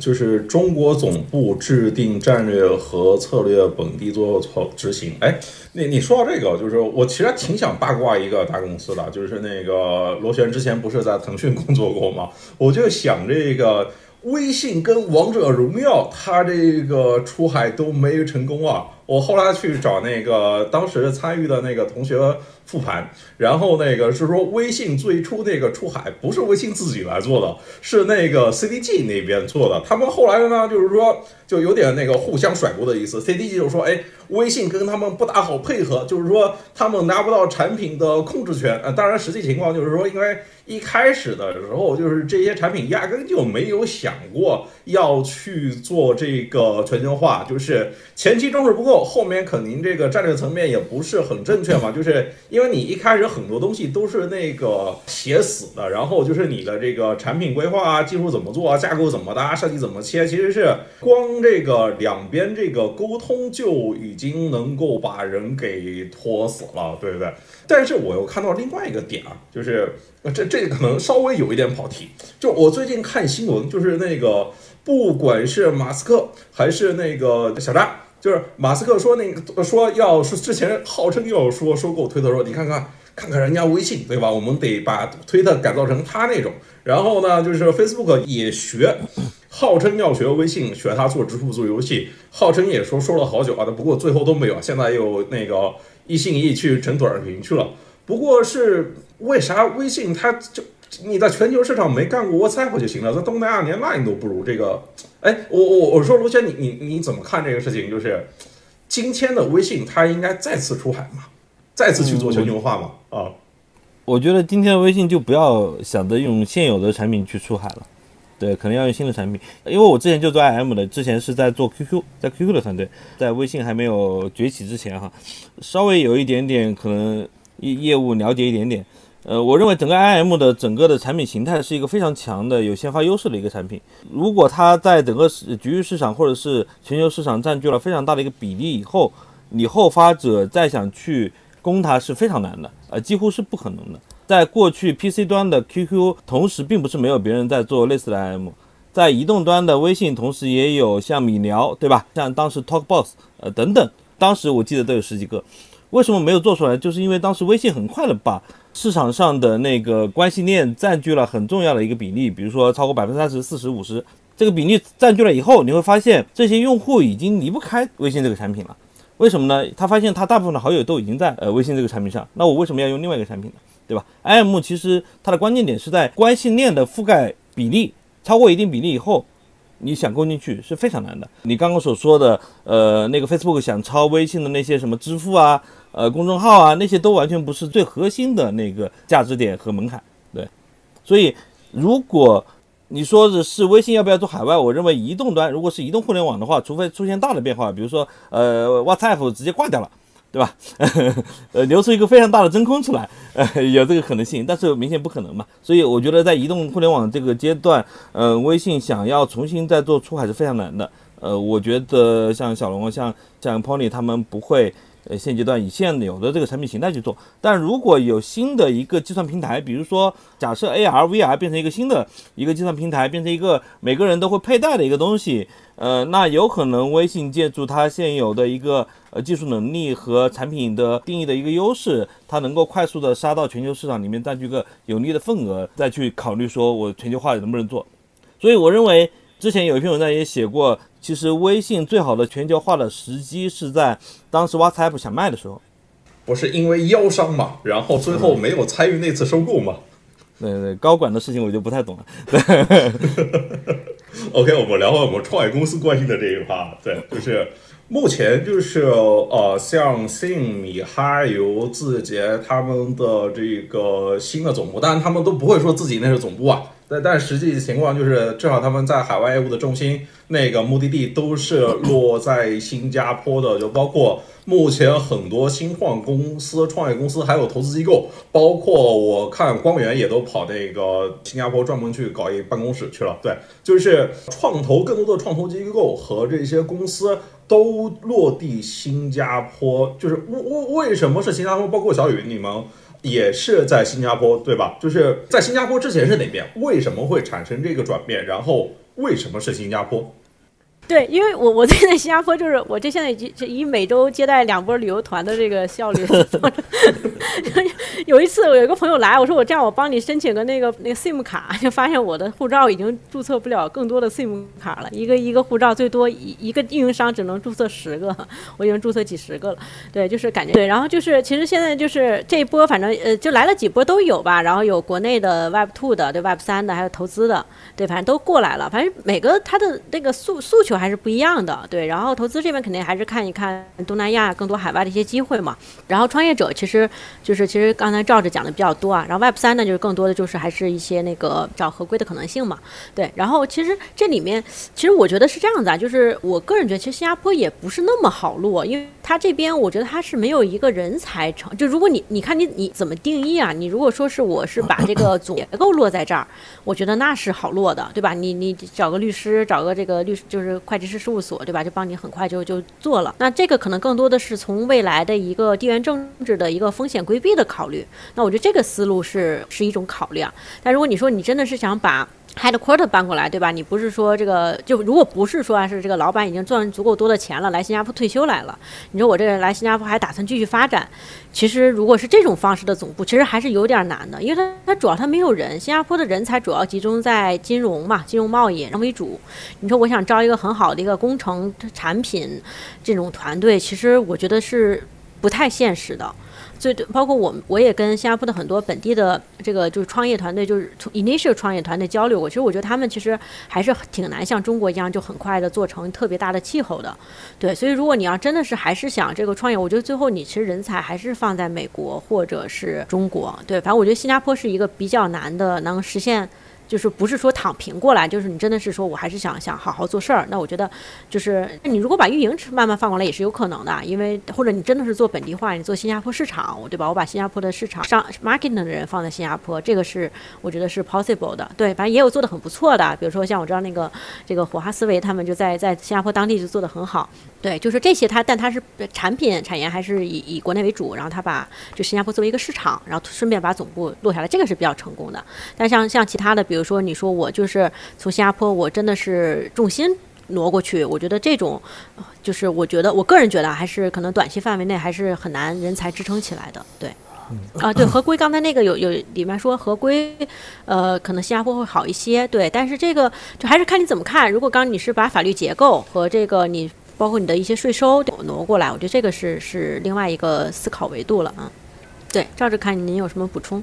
就是中国总部制定战略和策略，本地做操执行。哎，你你说到这个，就是我其实挺想八卦一个大公司的，就是那个螺旋之前不是在腾讯工作过吗？我就想这个微信跟王者荣耀，它这个出海都没成功啊。我后来去找那个当时参与的那个同学复盘，然后那个是说微信最初那个出海不是微信自己来做的，是那个 CDG 那边做的。他们后来呢，就是说就有点那个互相甩锅的意思。CDG 就说，哎，微信跟他们不大好配合，就是说他们拿不到产品的控制权。呃，当然实际情况就是说，因为一开始的时候就是这些产品压根就没有想过要去做这个全球化，就是前期重视不够。后面肯定这个战略层面也不是很正确嘛，就是因为你一开始很多东西都是那个写死的，然后就是你的这个产品规划啊、技术怎么做啊、架构怎么搭、设计怎么切，其实是光这个两边这个沟通就已经能够把人给拖死了，对不对？但是我又看到另外一个点啊，就是这这可能稍微有一点跑题，就我最近看新闻，就是那个不管是马斯克还是那个小扎。就是马斯克说那个说要是之前号称要说收购推特，说你看看看看人家微信对吧？我们得把推特改造成他那种。然后呢，就是 Facebook 也学，号称要学微信，学他做支付做游戏，号称也说说了好久啊，不过最后都没有。现在又那个一心一意去整短视频去了。不过是为啥微信它就？你在全球市场没干过 WhatsApp 就行了，在东南亚连 Line 都不如。这个，哎，我我我说卢轩，你你你怎么看这个事情？就是今天的微信，它应该再次出海嘛，再次去做全球化嘛？啊，我觉得今天的微信就不要想着用现有的产品去出海了，对，可能要用新的产品。因为我之前就做 IM 的，之前是在做 QQ，在 QQ 的团队，在微信还没有崛起之前哈，稍微有一点点可能业业务了解一点点。呃，我认为整个 IM 的整个的产品形态是一个非常强的、有先发优势的一个产品。如果它在整个市局域市场或者是全球市场占据了非常大的一个比例以后，你后发者再想去攻它是非常难的，呃，几乎是不可能的。在过去 PC 端的 QQ，同时并不是没有别人在做类似的 IM，在移动端的微信，同时也有像米聊，对吧？像当时 TalkBox，呃等等，当时我记得都有十几个。为什么没有做出来？就是因为当时微信很快的把市场上的那个关系链占据了很重要的一个比例，比如说超过百分之三十、四十、五十，这个比例占据了以后，你会发现这些用户已经离不开微信这个产品了。为什么呢？他发现他大部分的好友都已经在呃微信这个产品上，那我为什么要用另外一个产品呢？对吧？IM 其实它的关键点是在关系链的覆盖比例超过一定比例以后。你想攻进去是非常难的。你刚刚所说的，呃，那个 Facebook 想抄微信的那些什么支付啊，呃，公众号啊，那些都完全不是最核心的那个价值点和门槛。对，所以如果你说的是微信要不要做海外，我认为移动端如果是移动互联网的话，除非出现大的变化，比如说呃，WhatsApp 直接挂掉了。对吧？[laughs] 呃，留出一个非常大的真空出来，呃，有这个可能性，但是明显不可能嘛。所以我觉得在移动互联网这个阶段，呃，微信想要重新再做出海是非常难的。呃，我觉得像小龙、像像 Pony 他们不会呃，现阶段以现有的这个产品形态去做，但如果有新的一个计算平台，比如说假设 AR、VR 变成一个新的一个计算平台，变成一个每个人都会佩戴的一个东西，呃，那有可能微信借助它现有的一个呃技术能力和产品的定义的一个优势，它能够快速的杀到全球市场里面占据个有利的份额，再去考虑说我全球化能不能做。所以我认为之前有一篇文章也写过。其实微信最好的全球化的时机是在当时 WhatsApp 想卖的时候，不是因为腰伤嘛，然后最后没有参与那次收购嘛。对对，高管的事情我就不太懂了。对 [laughs] [laughs] OK，我们聊回我们创业公司关心的这一趴。对，就是目前就是呃，像信米哈游、字节他们的这个新的总部，当然他们都不会说自己那是总部啊。但但实际情况就是，至少他们在海外业务的重心。那个目的地都是落在新加坡的，就包括目前很多新创公司、创业公司，还有投资机构，包括我看光源也都跑那个新加坡专门去搞一办公室去了。对，就是创投更多的创投机构和这些公司都落地新加坡。就是为为为什么是新加坡？包括小雨，你们也是在新加坡对吧？就是在新加坡之前是哪边？为什么会产生这个转变？然后为什么是新加坡？对，因为我我现在新加坡，就是我这现在已经以每周接待两波旅游团的这个效率。[laughs] 有一次我有一个朋友来，我说我这样我帮你申请个那个那个 SIM 卡，就发现我的护照已经注册不了更多的 SIM 卡了，一个一个护照最多一一个运营商只能注册十个，我已经注册几十个了。对，就是感觉对，然后就是其实现在就是这一波，反正呃就来了几波都有吧，然后有国内的 Web Two 的，对 Web 三的，还有投资的，对，反正都过来了，反正每个他的那个诉诉求。还是不一样的，对。然后投资这边肯定还是看一看东南亚更多海外的一些机会嘛。然后创业者其实就是其实刚才照着讲的比较多啊。然后 Web 三呢，就是更多的就是还是一些那个找合规的可能性嘛。对。然后其实这里面其实我觉得是这样子啊，就是我个人觉得其实新加坡也不是那么好落，因为它这边我觉得它是没有一个人才成就如果你你看你你怎么定义啊？你如果说是我是把这个 [coughs] 总结构落在这儿，我觉得那是好落的，对吧？你你找个律师，找个这个律师就是。会计师事务所，对吧？就帮你很快就就做了。那这个可能更多的是从未来的一个地缘政治的一个风险规避的考虑。那我觉得这个思路是是一种考量。但如果你说你真的是想把 headquarter 搬过来，对吧？你不是说这个就如果不是说是这个老板已经赚足够多的钱了，来新加坡退休来了，你说我这个来新加坡还打算继续发展？其实如果是这种方式的总部，其实还是有点难的，因为它它主要它没有人，新加坡的人才主要集中在金融嘛，金融贸易为主。你说我想招一个很好的一个工程产品这种团队，其实我觉得是不太现实的。所以，包括我，我也跟新加坡的很多本地的这个就是创业团队，就是从 initial 创业团队交流过。其实我觉得他们其实还是挺难像中国一样，就很快的做成特别大的气候的。对，所以如果你要真的是还是想这个创业，我觉得最后你其实人才还是放在美国或者是中国。对，反正我觉得新加坡是一个比较难的能实现。就是不是说躺平过来，就是你真的是说我还是想想好好做事儿。那我觉得，就是那你如果把运营慢慢放过来也是有可能的，因为或者你真的是做本地化，你做新加坡市场，对吧？我把新加坡的市场上 marketing 的人放在新加坡，这个是我觉得是 possible 的。对，反正也有做的很不错的，比如说像我知道那个这个火花思维他们就在在新加坡当地就做的很好。对，就是这些，它但它是产品产业还是以以国内为主，然后它把就新加坡作为一个市场，然后顺便把总部落下来，这个是比较成功的。但像像其他的，比如说你说我就是从新加坡，我真的是重心挪过去，我觉得这种就是我觉得我个人觉得还是可能短期范围内还是很难人才支撑起来的。对，啊，对合规，刚才那个有有里面说合规，呃，可能新加坡会好一些。对，但是这个就还是看你怎么看。如果刚你是把法律结构和这个你。包括你的一些税收挪过来，我觉得这个是是另外一个思考维度了啊。对，照着看，您有什么补充？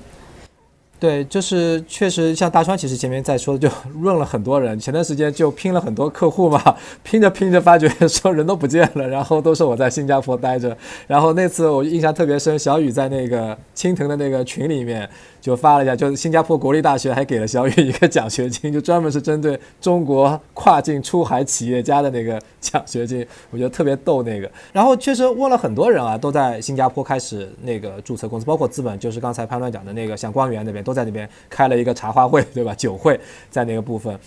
对，就是确实像大川，其实前面在说，就 [laughs] 润了很多人。前段时间就拼了很多客户嘛，[laughs] 拼着拼着发觉 [laughs] 说人都不见了，然后都是我在新加坡待着。然后那次我印象特别深，小雨在那个青藤的那个群里面。就发了一下，就是新加坡国立大学还给了小雨一个奖学金，就专门是针对中国跨境出海企业家的那个奖学金，我觉得特别逗那个。然后确实问了很多人啊，都在新加坡开始那个注册公司，包括资本，就是刚才潘乱讲的那个，像光源那边都在那边开了一个茶话会，对吧？酒会在那个部分，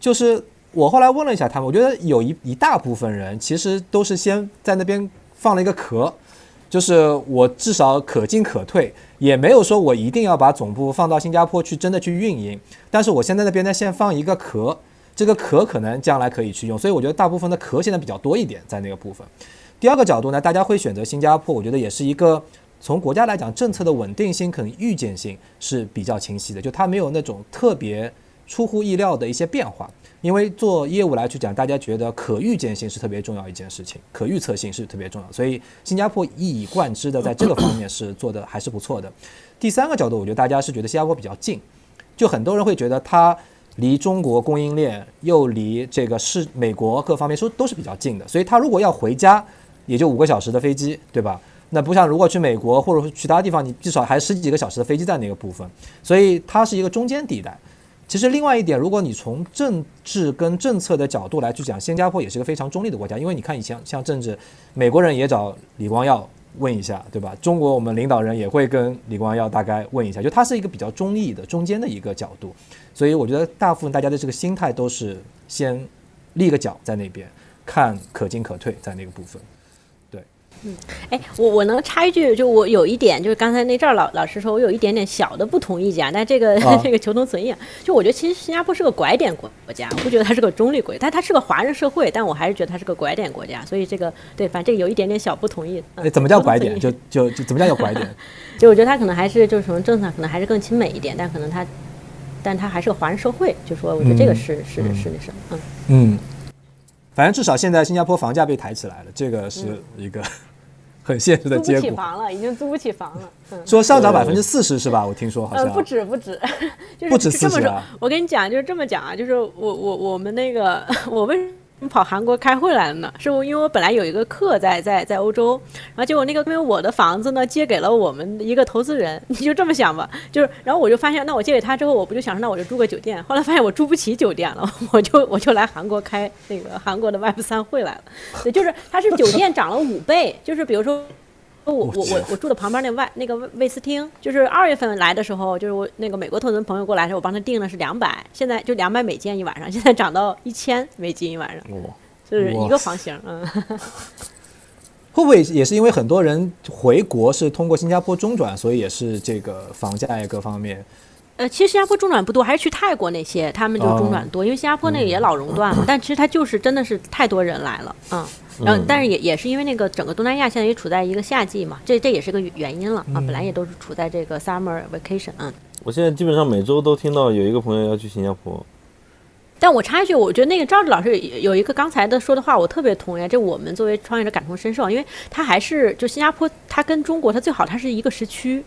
就是我后来问了一下他们，我觉得有一一大部分人其实都是先在那边放了一个壳。就是我至少可进可退，也没有说我一定要把总部放到新加坡去真的去运营。但是我现在那边呢，先放一个壳，这个壳可能将来可以去用，所以我觉得大部分的壳现在比较多一点在那个部分。第二个角度呢，大家会选择新加坡，我觉得也是一个从国家来讲，政策的稳定性可能预见性是比较清晰的，就它没有那种特别出乎意料的一些变化。因为做业务来去讲，大家觉得可预见性是特别重要一件事情，可预测性是特别重要，所以新加坡一以贯之的在这个方面是做的还是不错的。第三个角度，我觉得大家是觉得新加坡比较近，就很多人会觉得它离中国供应链又离这个是美国各方面说都是比较近的，所以他如果要回家，也就五个小时的飞机，对吧？那不像如果去美国或者说其他地方，你至少还十几个小时的飞机在那个部分，所以它是一个中间地带。其实另外一点，如果你从政治跟政策的角度来去讲，新加坡也是一个非常中立的国家。因为你看以前像政治，美国人也找李光耀问一下，对吧？中国我们领导人也会跟李光耀大概问一下，就他是一个比较中立的中间的一个角度。所以我觉得大部分大家的这个心态都是先立个脚在那边，看可进可退在那个部分。嗯，哎，我我能插一句，就我有一点，就是刚才那阵儿老老师说，我有一点点小的不同意见，但这个 [laughs] 这个求同存异。就我觉得其实新加坡是个拐点国国家，我不觉得它是个中立国，但它是个华人社会，但我还是觉得它是个拐点国家。所以这个对，反正这个有一点点小不同意。哎，怎么叫拐点？就就就怎么叫叫拐点？就我觉得它可能还是就是从政策可能还是更亲美一点，但可能它，但它还是个华人社会。就说我觉得这个是是是那什么，嗯嗯，反正至少现在新加坡房价被抬起来了，这个是一个。很现实的结果。租不起房了，已经租不起房了。说上涨百分之四十是吧？我听说好像。不止不止，[laughs] 就是不止四十啊！我跟你讲，就是这么讲啊，就是我我我们那个 [laughs] 我为。你跑韩国开会来了呢，是我因为我本来有一个课在在在欧洲，然后结果那个因为我的房子呢借给了我们一个投资人，[laughs] 你就这么想吧，就是然后我就发现，那我借给他之后，我不就想说，那我就住个酒店，后来发现我住不起酒店了，[laughs] 我就我就来韩国开那个韩国的 Web 三会来了，对，就是它是酒店涨了五倍，就是比如说。我我我我住的旁边那外那个卫斯汀，就是二月份来的时候，就是我那个美国投资朋友过来的时候，我帮他订的是两百，现在就两百美金一晚上，[laughs] 现在涨到一千美金一晚上，就是一个房型，嗯。[laughs] 会不会也是因为很多人回国是通过新加坡中转，所以也是这个房价呀各方面？呃，其实新加坡中转不多，还是去泰国那些，他们就中转多，因为新加坡那个也老熔断了，[laughs] 但其实它就是真的是太多人来了，嗯。然后，但是也也是因为那个整个东南亚现在也处在一个夏季嘛，这这也是个原因了啊。本来也都是处在这个 summer vacation 嗯。我现在基本上每周都听到有一个朋友要去新加坡。但我插一句，我觉得那个赵志老师有一个刚才的说的话，我特别同意。这我们作为创业者感同身受，因为他还是就新加坡，它跟中国它最好它是一个时区。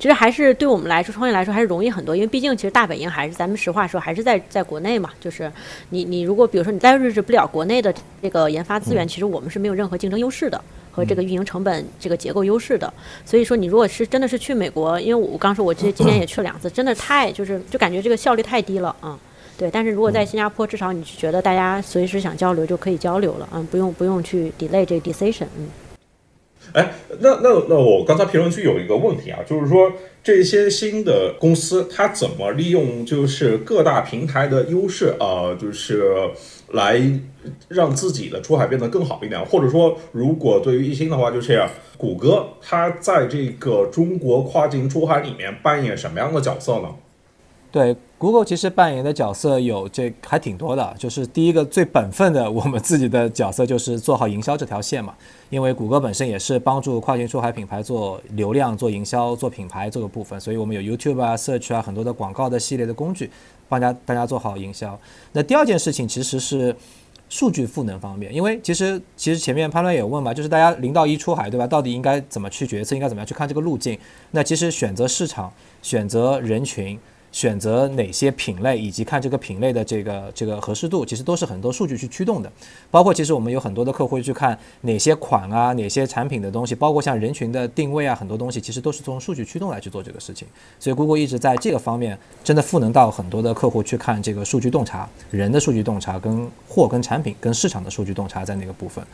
其实还是对我们来说，创业来说还是容易很多，因为毕竟其实大本营还是咱们实话说，还是在在国内嘛。就是你你如果比如说你再日制不了国内的这个研发资源，其实我们是没有任何竞争优势的和这个运营成本这个结构优势的。所以说你如果是真的是去美国，因为我刚说我这今年也去了两次，真的太就是就感觉这个效率太低了啊。对，但是如果在新加坡，至少你觉得大家随时想交流就可以交流了，嗯，不用不用去 delay 这个 decision，嗯。哎，那那那我刚才评论区有一个问题啊，就是说这些新的公司它怎么利用就是各大平台的优势啊，就是来让自己的出海变得更好一点，或者说，如果对于一星的话，就是谷歌它在这个中国跨境出海里面扮演什么样的角色呢？对，Google 其实扮演的角色有这还挺多的，就是第一个最本分的，我们自己的角色就是做好营销这条线嘛。因为谷歌本身也是帮助跨境出海品牌做流量、做营销、做品牌这个部分，所以我们有 YouTube 啊、Search 啊很多的广告的系列的工具，帮家大家做好营销。那第二件事情其实是数据赋能方面，因为其实其实前面潘乱也问嘛，就是大家零到一出海对吧？到底应该怎么去决策？应该怎么样去看这个路径？那其实选择市场、选择人群。选择哪些品类，以及看这个品类的这个这个合适度，其实都是很多数据去驱动的。包括其实我们有很多的客户去看哪些款啊，哪些产品的东西，包括像人群的定位啊，很多东西其实都是从数据驱动来去做这个事情。所以，Google 一直在这个方面真的赋能到很多的客户去看这个数据洞察，人的数据洞察跟货跟产品跟市场的数据洞察在那个部分。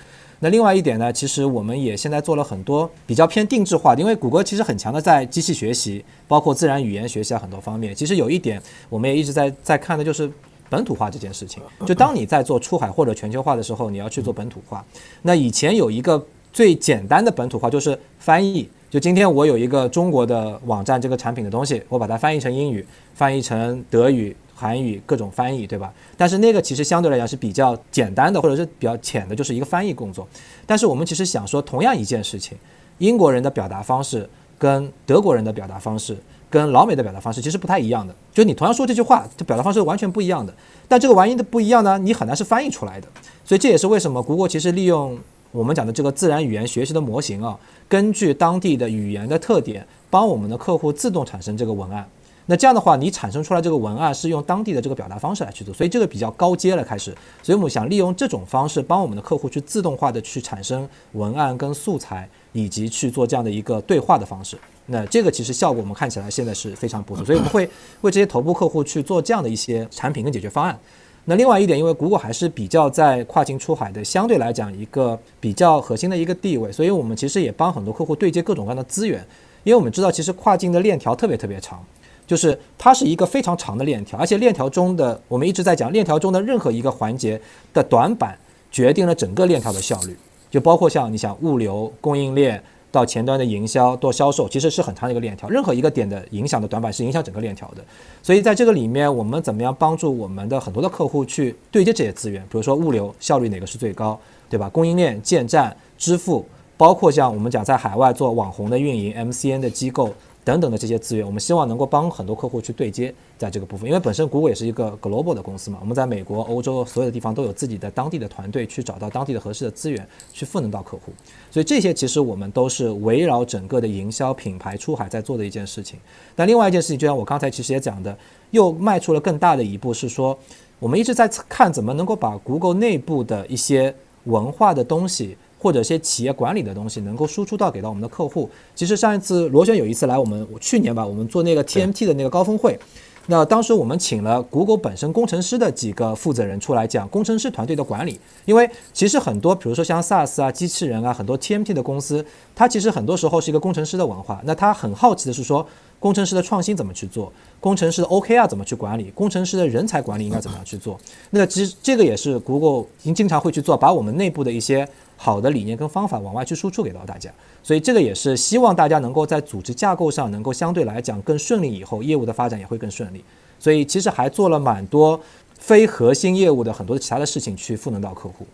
那另外一点呢，其实我们也现在做了很多比较偏定制化的，因为谷歌其实很强的在机器学习，包括自然语言学习啊很多方面。其实有一点，我们也一直在在看的就是本土化这件事情。就当你在做出海或者全球化的时候，你要去做本土化。那以前有一个最简单的本土化就是翻译。就今天我有一个中国的网站，这个产品的东西，我把它翻译成英语，翻译成德语、韩语各种翻译，对吧？但是那个其实相对来讲是比较简单的，或者是比较浅的，就是一个翻译工作。但是我们其实想说，同样一件事情，英国人的表达方式跟德国人的表达方式。跟老美的表达方式其实不太一样的，就你同样说这句话，这表达方式完全不一样的。但这个玩意的不一样呢，你很难是翻译出来的。所以这也是为什么谷歌其实利用我们讲的这个自然语言学习的模型啊，根据当地的语言的特点，帮我们的客户自动产生这个文案。那这样的话，你产生出来这个文案是用当地的这个表达方式来去做，所以这个比较高阶了开始。所以我们想利用这种方式，帮我们的客户去自动化的去产生文案跟素材，以及去做这样的一个对话的方式。那这个其实效果我们看起来现在是非常不错，所以我们会为这些头部客户去做这样的一些产品跟解决方案。那另外一点，因为谷歌还是比较在跨境出海的相对来讲一个比较核心的一个地位，所以我们其实也帮很多客户对接各种各样的资源。因为我们知道，其实跨境的链条特别特别长，就是它是一个非常长的链条，而且链条中的我们一直在讲，链条中的任何一个环节的短板决定了整个链条的效率，就包括像你想物流、供应链。到前端的营销，到销售，其实是很长的一个链条。任何一个点的影响的短板是影响整个链条的。所以在这个里面，我们怎么样帮助我们的很多的客户去对接这些资源？比如说物流效率哪个是最高，对吧？供应链、建站、支付，包括像我们讲在海外做网红的运营、MCN 的机构。等等的这些资源，我们希望能够帮很多客户去对接，在这个部分，因为本身谷歌也是一个 global 的公司嘛，我们在美国、欧洲所有的地方都有自己的当地的团队去找到当地的合适的资源去赋能到客户，所以这些其实我们都是围绕整个的营销品牌出海在做的一件事情。但另外一件事情，就像我刚才其实也讲的，又迈出了更大的一步，是说我们一直在看怎么能够把谷歌内部的一些文化的东西。或者一些企业管理的东西能够输出到给到我们的客户。其实上一次螺旋有一次来我们去年吧，我们做那个 TMT 的那个高峰会，那当时我们请了谷歌本身工程师的几个负责人出来讲工程师团队的管理。因为其实很多，比如说像 SaaS 啊、机器人啊，很多 TMT 的公司，它其实很多时候是一个工程师的文化。那他很好奇的是说。工程师的创新怎么去做？工程师的 OKR 怎么去管理？工程师的人才管理应该怎么样去做？那其实这个也是 Google 经经常会去做，把我们内部的一些好的理念跟方法往外去输出给到大家。所以这个也是希望大家能够在组织架构上能够相对来讲更顺利，以后业务的发展也会更顺利。所以其实还做了蛮多非核心业务的很多其他的事情去赋能到客户。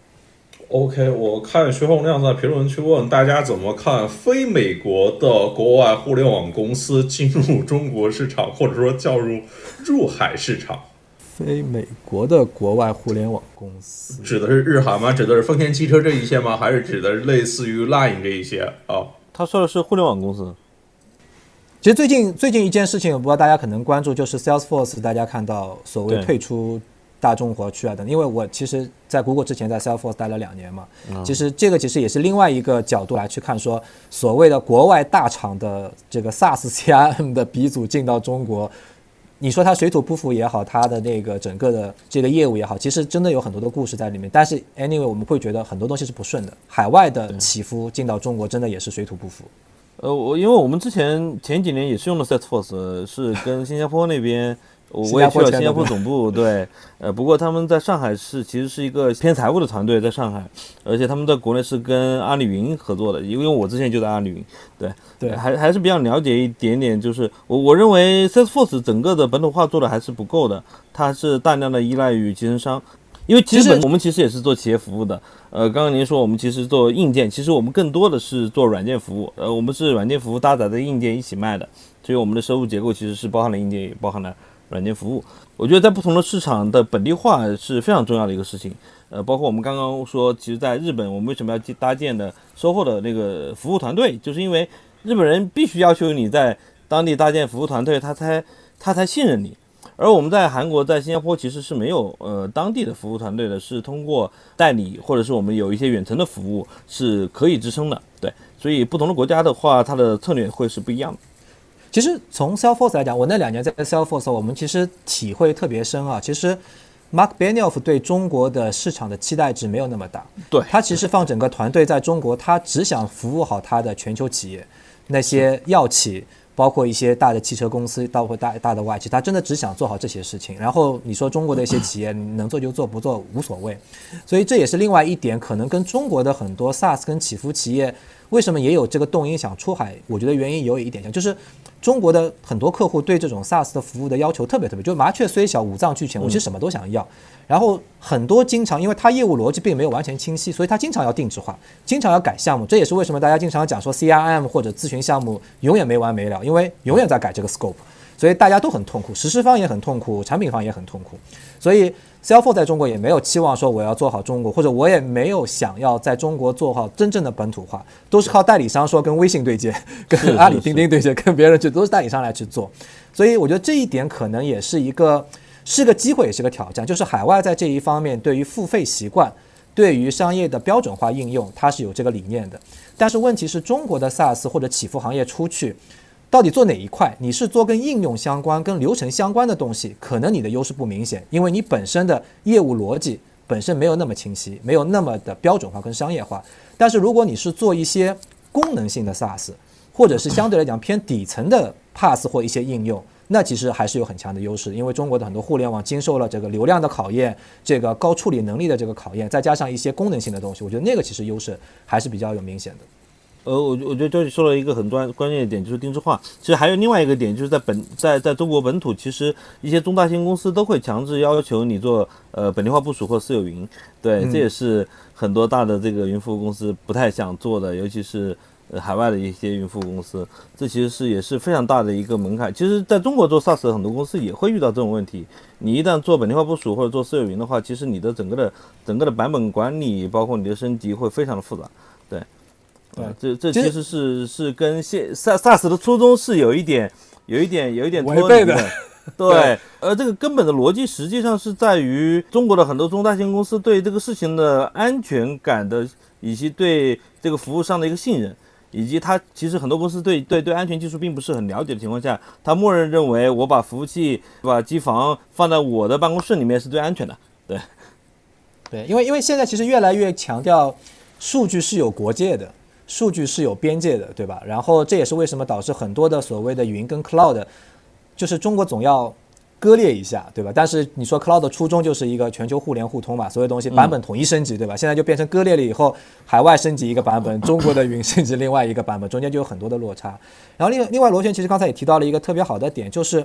OK，我看徐洪亮在评论区问大家怎么看非美国的国外互联网公司进入中国市场，或者说叫入入海市场。非美国的国外互联网公司指的是日韩吗？指的是丰田汽车这一些吗？还是指的类似于 Line 这一些啊？他说的是互联网公司。其实最近最近一件事情，我不知道大家可能关注，就是 Salesforce，大家看到所谓退出。大众活区啊等，因为我其实，在 Google 之前在 Salesforce 待了两年嘛，其实这个其实也是另外一个角度来去看，说所谓的国外大厂的这个 SaaS CRM [laughs] 的鼻祖进到中国，你说它水土不服也好，它的那个整个的这个业务也好，其实真的有很多的故事在里面。但是 anyway，我们会觉得很多东西是不顺的，海外的起伏进到中国真的也是水土不服。呃，我因为我们之前前几年也是用的 Salesforce，是跟新加坡那边。[laughs] 我也去了新加坡总部，对，[laughs] 呃，不过他们在上海是其实是一个偏财务的团队，在上海，而且他们在国内是跟阿里云合作的，因为我之前就在阿里云，对，对，还还是比较了解一点点，就是我我认为 Salesforce 整个的本土化做的还是不够的，它是大量的依赖于集成商，因为基本我们其实也是做企业服务的，呃，刚刚您说我们其实做硬件，其实我们更多的是做软件服务，呃，我们是软件服务搭载的硬件一起卖的，所以我们的收入结构其实是包含了硬件，也包含了。软件服务，我觉得在不同的市场的本地化是非常重要的一个事情。呃，包括我们刚刚说，其实在日本，我们为什么要建搭建的售后的那个服务团队，就是因为日本人必须要求你在当地搭建服务团队，他才他才信任你。而我们在韩国、在新加坡其实是没有呃当地的服务团队的，是通过代理或者是我们有一些远程的服务是可以支撑的。对，所以不同的国家的话，它的策略会是不一样的。其实从 Salesforce 来讲，我那两年在 Salesforce，我们其实体会特别深啊。其实 Mark Benioff 对中国的市场的期待值没有那么大。对他其实放整个团队在中国，他只想服务好他的全球企业，那些药企、包括一些大的汽车公司，包括大大的外企，他真的只想做好这些事情。然后你说中国的一些企业能做就做，不做无所谓。所以这也是另外一点，可能跟中国的很多 SaaS 跟起伏企业为什么也有这个动因想出海，我觉得原因有一点像，就是中国的很多客户对这种 SaaS 的服务的要求特别特别，就麻雀虽小五脏俱全，我其实什么都想要。然后很多经常，因为它业务逻辑并没有完全清晰，所以它经常要定制化，经常要改项目。这也是为什么大家经常讲说 CRM 或者咨询项目永远没完没了，因为永远在改这个 scope，所以大家都很痛苦，实施方也很痛苦，产品方也很痛苦。所以 Salesforce 在中国也没有期望说我要做好中国，或者我也没有想要在中国做好真正的本土化，都是靠代理商说跟微信对接，[laughs] 跟阿里钉钉对接，跟别人去都是代理商来去做。所以我觉得这一点可能也是一个。是个机会，也是个挑战。就是海外在这一方面，对于付费习惯，对于商业的标准化应用，它是有这个理念的。但是问题是中国的 SaaS 或者起伏行业出去，到底做哪一块？你是做跟应用相关、跟流程相关的东西，可能你的优势不明显，因为你本身的业务逻辑本身没有那么清晰，没有那么的标准化跟商业化。但是如果你是做一些功能性的 SaaS，或者是相对来讲偏底层的 PaaS 或一些应用。那其实还是有很强的优势，因为中国的很多互联网经受了这个流量的考验，这个高处理能力的这个考验，再加上一些功能性的东西，我觉得那个其实优势还是比较有明显的。呃，我我觉得这里说了一个很关关键的点，就是定制化。其实还有另外一个点，就是在本在在中国本土，其实一些中大型公司都会强制要求你做呃本地化部署或私有云。对，这也是很多大的这个云服务公司不太想做的，尤其是。呃海外的一些云服务公司，这其实是也是非常大的一个门槛。其实，在中国做 SaaS 的很多公司也会遇到这种问题。你一旦做本地化部署或者做私有云的话，其实你的整个的整个的版本管理，包括你的升级会非常的复杂。对，这这其实是是跟现 SaaS 的初衷是有一点有一点有一点脱离的。[laughs] 对，而这个根本的逻辑实际上是在于中国的很多中大型公司对这个事情的安全感的，以及对这个服务上的一个信任。以及它其实很多公司对对对安全技术并不是很了解的情况下，它默认认为我把服务器把机房放在我的办公室里面是最安全的。对，对，因为因为现在其实越来越强调数据是有国界的，数据是有边界的，对吧？然后这也是为什么导致很多的所谓的云跟 cloud，就是中国总要。割裂一下，对吧？但是你说 cloud 的初衷就是一个全球互联互通嘛，所有东西版本统一升级，对吧？现在就变成割裂了以后，海外升级一个版本，中国的云升级另外一个版本，中间就有很多的落差。然后另另外，螺旋其实刚才也提到了一个特别好的点，就是。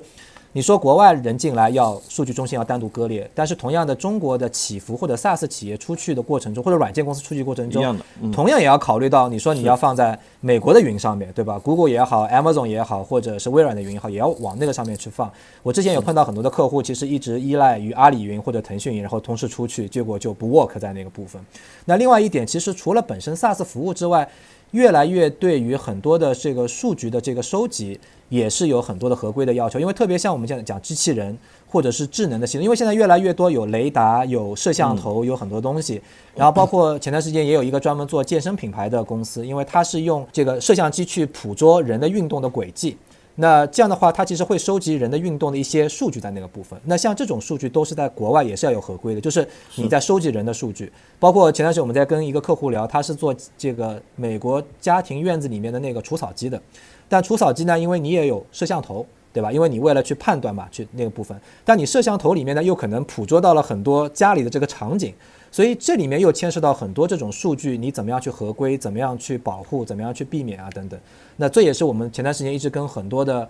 你说国外人进来要数据中心要单独割裂，但是同样的中国的起伏或者 SaaS 企业出去的过程中，或者软件公司出去过程中，同样也要考虑到，你说你要放在美国的云上面对吧？Google 也好，Amazon 也好，或者是微软的云也好，也要往那个上面去放。我之前有碰到很多的客户，其实一直依赖于阿里云或者腾讯云，然后同时出去，结果就不 work 在那个部分。那另外一点，其实除了本身 SaaS 服务之外，越来越对于很多的这个数据的这个收集。也是有很多的合规的要求，因为特别像我们现在讲机器人或者是智能的系统，因为现在越来越多有雷达、有摄像头、有很多东西，然后包括前段时间也有一个专门做健身品牌的公司，因为它是用这个摄像机去捕捉人的运动的轨迹，那这样的话，它其实会收集人的运动的一些数据在那个部分。那像这种数据都是在国外也是要有合规的，就是你在收集人的数据，包括前段时间我们在跟一个客户聊，他是做这个美国家庭院子里面的那个除草机的。但除草机呢？因为你也有摄像头，对吧？因为你为了去判断嘛，去那个部分。但你摄像头里面呢，又可能捕捉到了很多家里的这个场景，所以这里面又牵涉到很多这种数据，你怎么样去合规，怎么样去保护，怎么样去避免啊，等等。那这也是我们前段时间一直跟很多的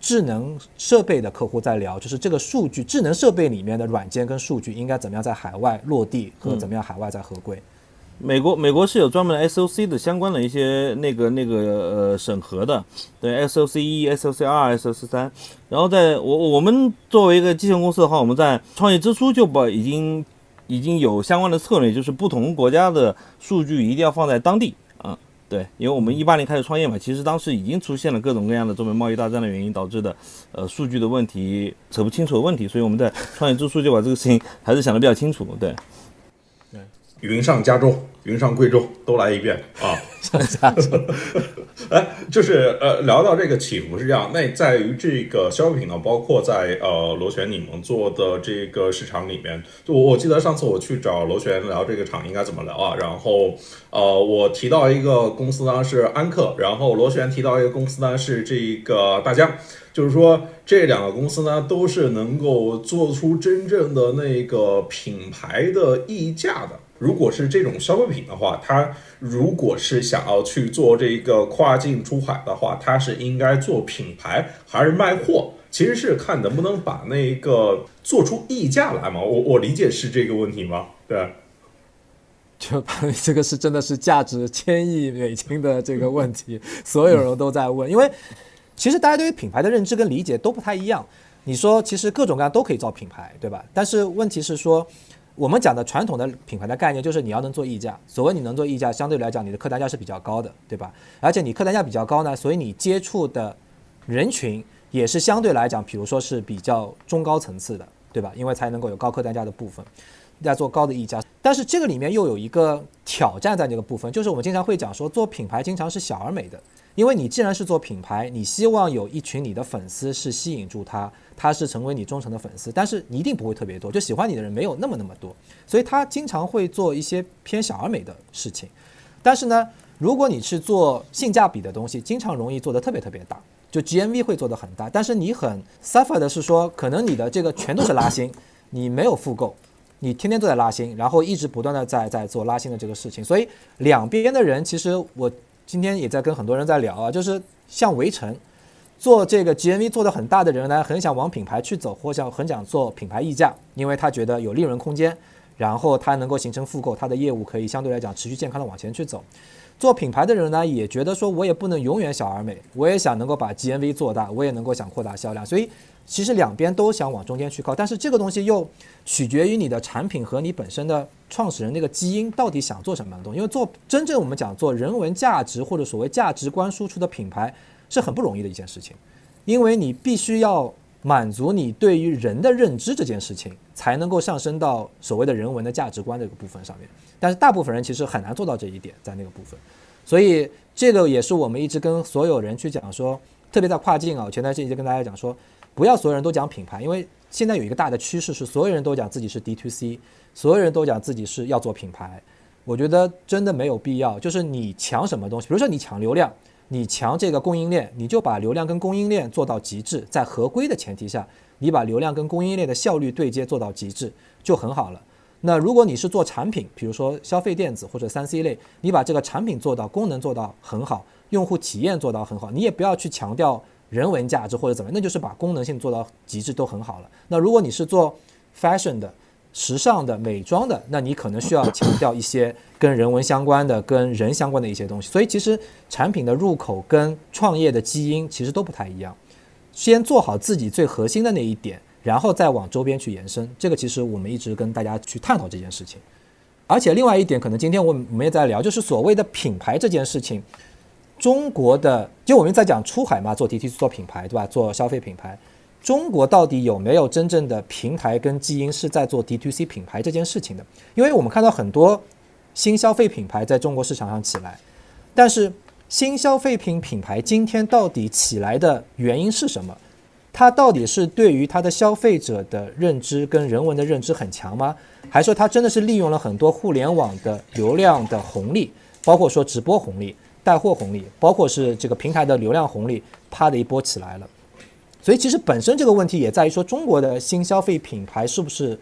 智能设备的客户在聊，就是这个数据智能设备里面的软件跟数据应该怎么样在海外落地和怎么样海外在合规。美国美国是有专门的 SOC 的相关的一些那个那个呃审核的，对 SOC 一、SOC 二、SOC 三。然后在我我们作为一个机器人公司的话，我们在创业之初就把已经已经有相关的策略，就是不同国家的数据一定要放在当地啊。对，因为我们一八年开始创业嘛，其实当时已经出现了各种各样的中美贸易大战的原因导致的呃数据的问题扯不清楚的问题，所以我们在创业之初就把这个事情还是想的比较清楚，对。云上加州、云上贵州都来一遍啊！[laughs] 哎，就是呃，聊到这个起伏是这样，那在于这个消费品呢，包括在呃螺旋你们做的这个市场里面，就我我记得上次我去找螺旋聊这个厂应该怎么聊啊，然后呃，我提到一个公司呢是安克，然后螺旋提到一个公司呢是这个大疆。就是说，这两个公司呢，都是能够做出真正的那个品牌的溢价的。如果是这种消费品的话，它如果是想要去做这个跨境出海的话，它是应该做品牌还是卖货？其实是看能不能把那个做出溢价来嘛。我我理解是这个问题吗？对，就这个是真的是价值千亿美金的这个问题，所有人都在问，因为。其实大家对于品牌的认知跟理解都不太一样。你说，其实各种各样都可以造品牌，对吧？但是问题是说，我们讲的传统的品牌的概念就是你要能做溢价。所谓你能做溢价，相对来讲你的客单价是比较高的，对吧？而且你客单价比较高呢，所以你接触的人群也是相对来讲，比如说是比较中高层次的，对吧？因为才能够有高客单价的部分，要做高的溢价。但是这个里面又有一个挑战在这个部分，就是我们经常会讲说，做品牌经常是小而美的。因为你既然是做品牌，你希望有一群你的粉丝是吸引住他，他是成为你忠诚的粉丝，但是你一定不会特别多，就喜欢你的人没有那么那么多，所以他经常会做一些偏小而美的事情。但是呢，如果你是做性价比的东西，经常容易做的特别特别大，就 GMV 会做的很大，但是你很 suffer 的是说，可能你的这个全都是拉新，你没有复购，你天天都在拉新，然后一直不断的在在做拉新的这个事情，所以两边的人其实我。今天也在跟很多人在聊啊，就是像围城做这个 GMV 做的很大的人呢，很想往品牌去走，或想很想做品牌溢价，因为他觉得有利润空间，然后他能够形成复购，他的业务可以相对来讲持续健康的往前去走。做品牌的人呢，也觉得说我也不能永远小而美，我也想能够把 GMV 做大，我也能够想扩大销量，所以。其实两边都想往中间去靠，但是这个东西又取决于你的产品和你本身的创始人那个基因到底想做什么样的东西。因为做真正我们讲做人文价值或者所谓价值观输出的品牌是很不容易的一件事情，因为你必须要满足你对于人的认知这件事情，才能够上升到所谓的人文的价值观这个部分上面。但是大部分人其实很难做到这一点，在那个部分，所以这个也是我们一直跟所有人去讲说，特别在跨境啊，我前段时间一直跟大家讲说。不要所有人都讲品牌，因为现在有一个大的趋势是所有人都讲自己是 D to C，所有人都讲自己是要做品牌。我觉得真的没有必要。就是你抢什么东西，比如说你抢流量，你抢这个供应链，你就把流量跟供应链做到极致，在合规的前提下，你把流量跟供应链的效率对接做到极致就很好了。那如果你是做产品，比如说消费电子或者三 C 类，你把这个产品做到功能做到很好，用户体验做到很好，你也不要去强调。人文价值或者怎么样，那就是把功能性做到极致都很好了。那如果你是做 fashion 的、时尚的、美妆的，那你可能需要强调一些跟人文相关的、跟人相关的一些东西。所以其实产品的入口跟创业的基因其实都不太一样。先做好自己最核心的那一点，然后再往周边去延伸。这个其实我们一直跟大家去探讨这件事情。而且另外一点，可能今天我我们也在聊，就是所谓的品牌这件事情。中国的，就我们在讲出海嘛，做 DTC 做品牌，对吧？做消费品牌，中国到底有没有真正的平台跟基因是在做 DTC 品牌这件事情的？因为我们看到很多新消费品牌在中国市场上起来，但是新消费品品牌今天到底起来的原因是什么？它到底是对于它的消费者的认知跟人文的认知很强吗？还是说它真的是利用了很多互联网的流量的红利，包括说直播红利？带货红利，包括是这个平台的流量红利，啪的一波起来了。所以其实本身这个问题也在于说，中国的新消费品牌是不是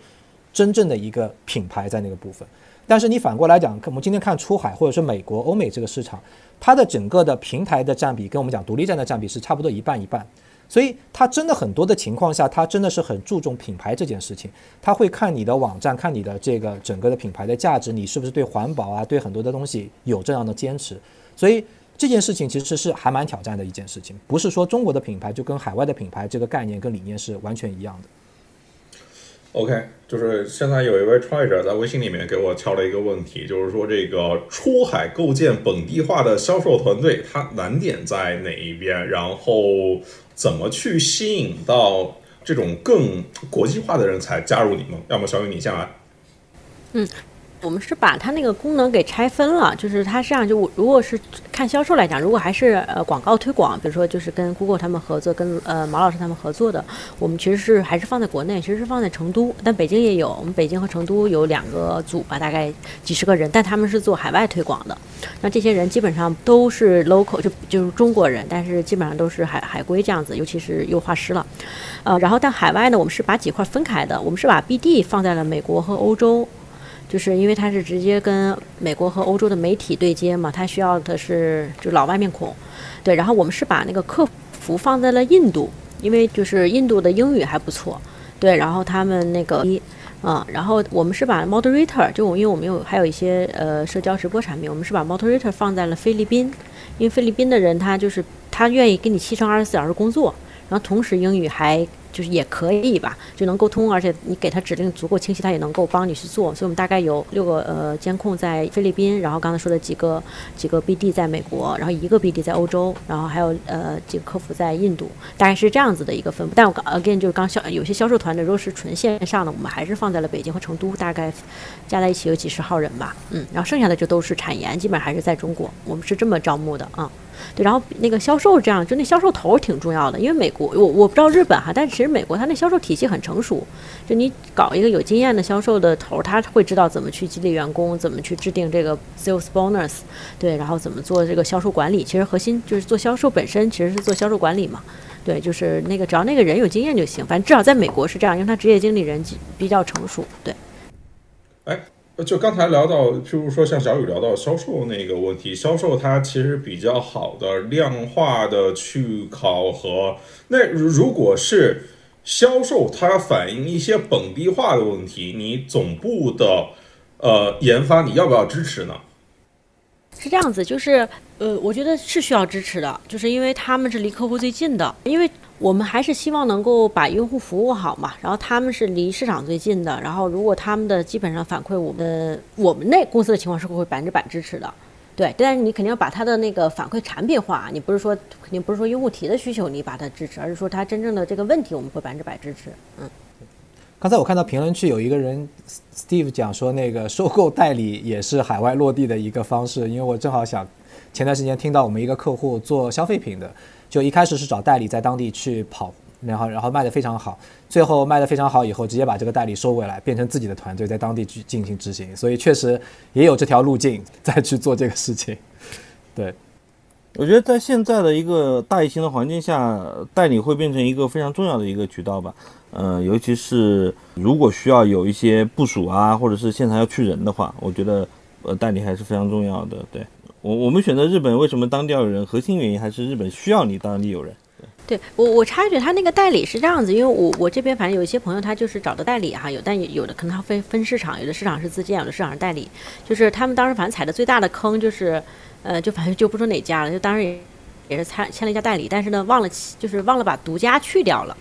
真正的一个品牌在那个部分？但是你反过来讲，我们今天看出海或者是美国、欧美这个市场，它的整个的平台的占比跟我们讲独立站的占比是差不多一半一半。所以它真的很多的情况下，它真的是很注重品牌这件事情。他会看你的网站，看你的这个整个的品牌的价值，你是不是对环保啊，对很多的东西有这样的坚持。所以这件事情其实是还蛮挑战的一件事情，不是说中国的品牌就跟海外的品牌这个概念跟理念是完全一样的。OK，就是现在有一位创业者在微信里面给我敲了一个问题，就是说这个出海构建本地化的销售团队，它难点在哪一边？然后怎么去吸引到这种更国际化的人才加入你们？要么小雨你先来。嗯。我们是把它那个功能给拆分了，就是它实际上就如果是看销售来讲，如果还是呃广告推广，比如说就是跟 Google 他们合作，跟呃毛老师他们合作的，我们其实是还是放在国内，其实是放在成都，但北京也有，我们北京和成都有两个组吧，大概几十个人，但他们是做海外推广的。那这些人基本上都是 local，就就是中国人，但是基本上都是海海归这样子，尤其是优化师了。呃，然后但海外呢，我们是把几块分开的，我们是把 BD 放在了美国和欧洲。就是因为它是直接跟美国和欧洲的媒体对接嘛，它需要的是就老外面孔，对。然后我们是把那个客服放在了印度，因为就是印度的英语还不错，对。然后他们那个一，嗯，然后我们是把 moderator 就因为我们有还有一些呃社交直播产品，我们是把 moderator 放在了菲律宾，因为菲律宾的人他就是他愿意跟你七乘二十四小时工作，然后同时英语还。就是也可以吧，就能沟通，而且你给他指令足够清晰，他也能够帮你去做。所以我们大概有六个呃监控在菲律宾，然后刚才说的几个几个 BD 在美国，然后一个 BD 在欧洲，然后还有呃几个客服在印度，大概是这样子的一个分布。但我刚 again 就是刚销有些销售团队如果是纯线上的，我们还是放在了北京和成都，大概加在一起有几十号人吧，嗯，然后剩下的就都是产研，基本还是在中国，我们是这么招募的啊。对，然后那个销售这样，就那销售头挺重要的，因为美国我我不知道日本哈，但其实美国它那销售体系很成熟，就你搞一个有经验的销售的头，他会知道怎么去激励员工，怎么去制定这个 sales bonus，对，然后怎么做这个销售管理。其实核心就是做销售本身，其实是做销售管理嘛。对，就是那个只要那个人有经验就行，反正至少在美国是这样，因为他职业经理人比较成熟。对，哎。就刚才聊到，譬如说像小雨聊到销售那个问题，销售它其实比较好的量化的去考核。那如果是销售，它反映一些本地化的问题，你总部的呃研发，你要不要支持呢？是这样子，就是呃，我觉得是需要支持的，就是因为他们是离客户最近的，因为。我们还是希望能够把用户服务好嘛，然后他们是离市场最近的，然后如果他们的基本上反馈我们的我们那公司的情况是会百分之百支持的，对，但是你肯定要把他的那个反馈产品化，你不是说肯定不是说用户提的需求你把它支持，而是说他真正的这个问题我们会百分之百支持。嗯，刚才我看到评论区有一个人 Steve 讲说那个收购代理也是海外落地的一个方式，因为我正好想前段时间听到我们一个客户做消费品的。就一开始是找代理在当地去跑，然后然后卖的非常好，最后卖的非常好以后，直接把这个代理收回来，变成自己的团队在当地去进行执行，所以确实也有这条路径再去做这个事情。[laughs] 对，我觉得在现在的一个大疫情的环境下，代理会变成一个非常重要的一个渠道吧。呃，尤其是如果需要有一些部署啊，或者是现场要去人的话，我觉得呃代理还是非常重要的。对。我我们选择日本，为什么当地有人？核心原因还是日本需要你当地有人。对，我我插一句，他那个代理是这样子，因为我我这边反正有一些朋友，他就是找的代理哈，有但有的可能他分分市场，有的市场是自建，有的市场是代理。就是他们当时反正踩的最大的坑就是，呃，就反正就不说哪家了，就当时也也是参签了一家代理，但是呢忘了就是忘了把独家去掉了。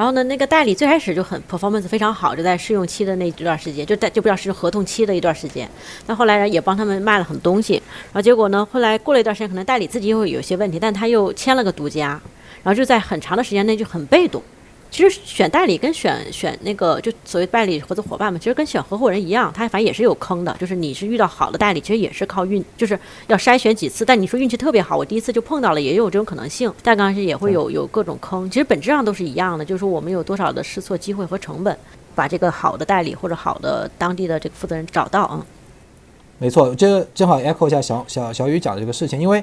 然后呢，那个代理最开始就很 performance 非常好，就在试用期的那一段时间，就在就不知道是合同期的一段时间。那后来，也帮他们卖了很多东西。然后结果呢，后来过了一段时间，可能代理自己又有些问题，但他又签了个独家，然后就在很长的时间内就很被动。其实选代理跟选选那个就所谓代理合作伙伴嘛，其实跟选合伙人一样，他反正也是有坑的。就是你是遇到好的代理，其实也是靠运，就是要筛选几次。但你说运气特别好，我第一次就碰到了，也有这种可能性。但刚开始也会有有各种坑，其实本质上都是一样的，就是说我们有多少的试错机会和成本，把这个好的代理或者好的当地的这个负责人找到啊。没错，这个正好 echo 一下小小小雨讲的这个事情，因为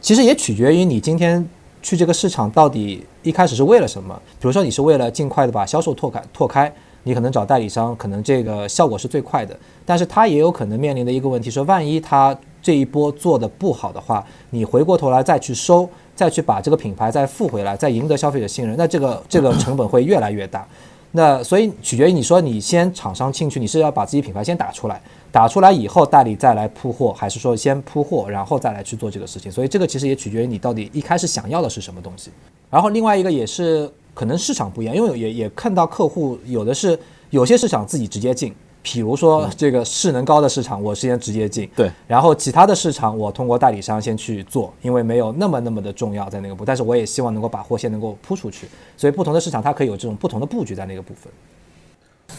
其实也取决于你今天。去这个市场到底一开始是为了什么？比如说你是为了尽快的把销售拓开，拓开，你可能找代理商，可能这个效果是最快的。但是他也有可能面临的一个问题，说万一他这一波做的不好的话，你回过头来再去收，再去把这个品牌再复回来，再赢得消费者信任，那这个这个成本会越来越大。那所以取决于你说你先厂商进去，你是要把自己品牌先打出来。打出来以后，代理再来铺货，还是说先铺货，然后再来去做这个事情？所以这个其实也取决于你到底一开始想要的是什么东西。然后另外一个也是可能市场不一样，因为也也看到客户有的是有些市场自己直接进，比如说这个势能高的市场，我先直接进。对。然后其他的市场我通过代理商先去做，因为没有那么那么的重要在那个部，但是我也希望能够把货先能够铺出去。所以不同的市场它可以有这种不同的布局在那个部分。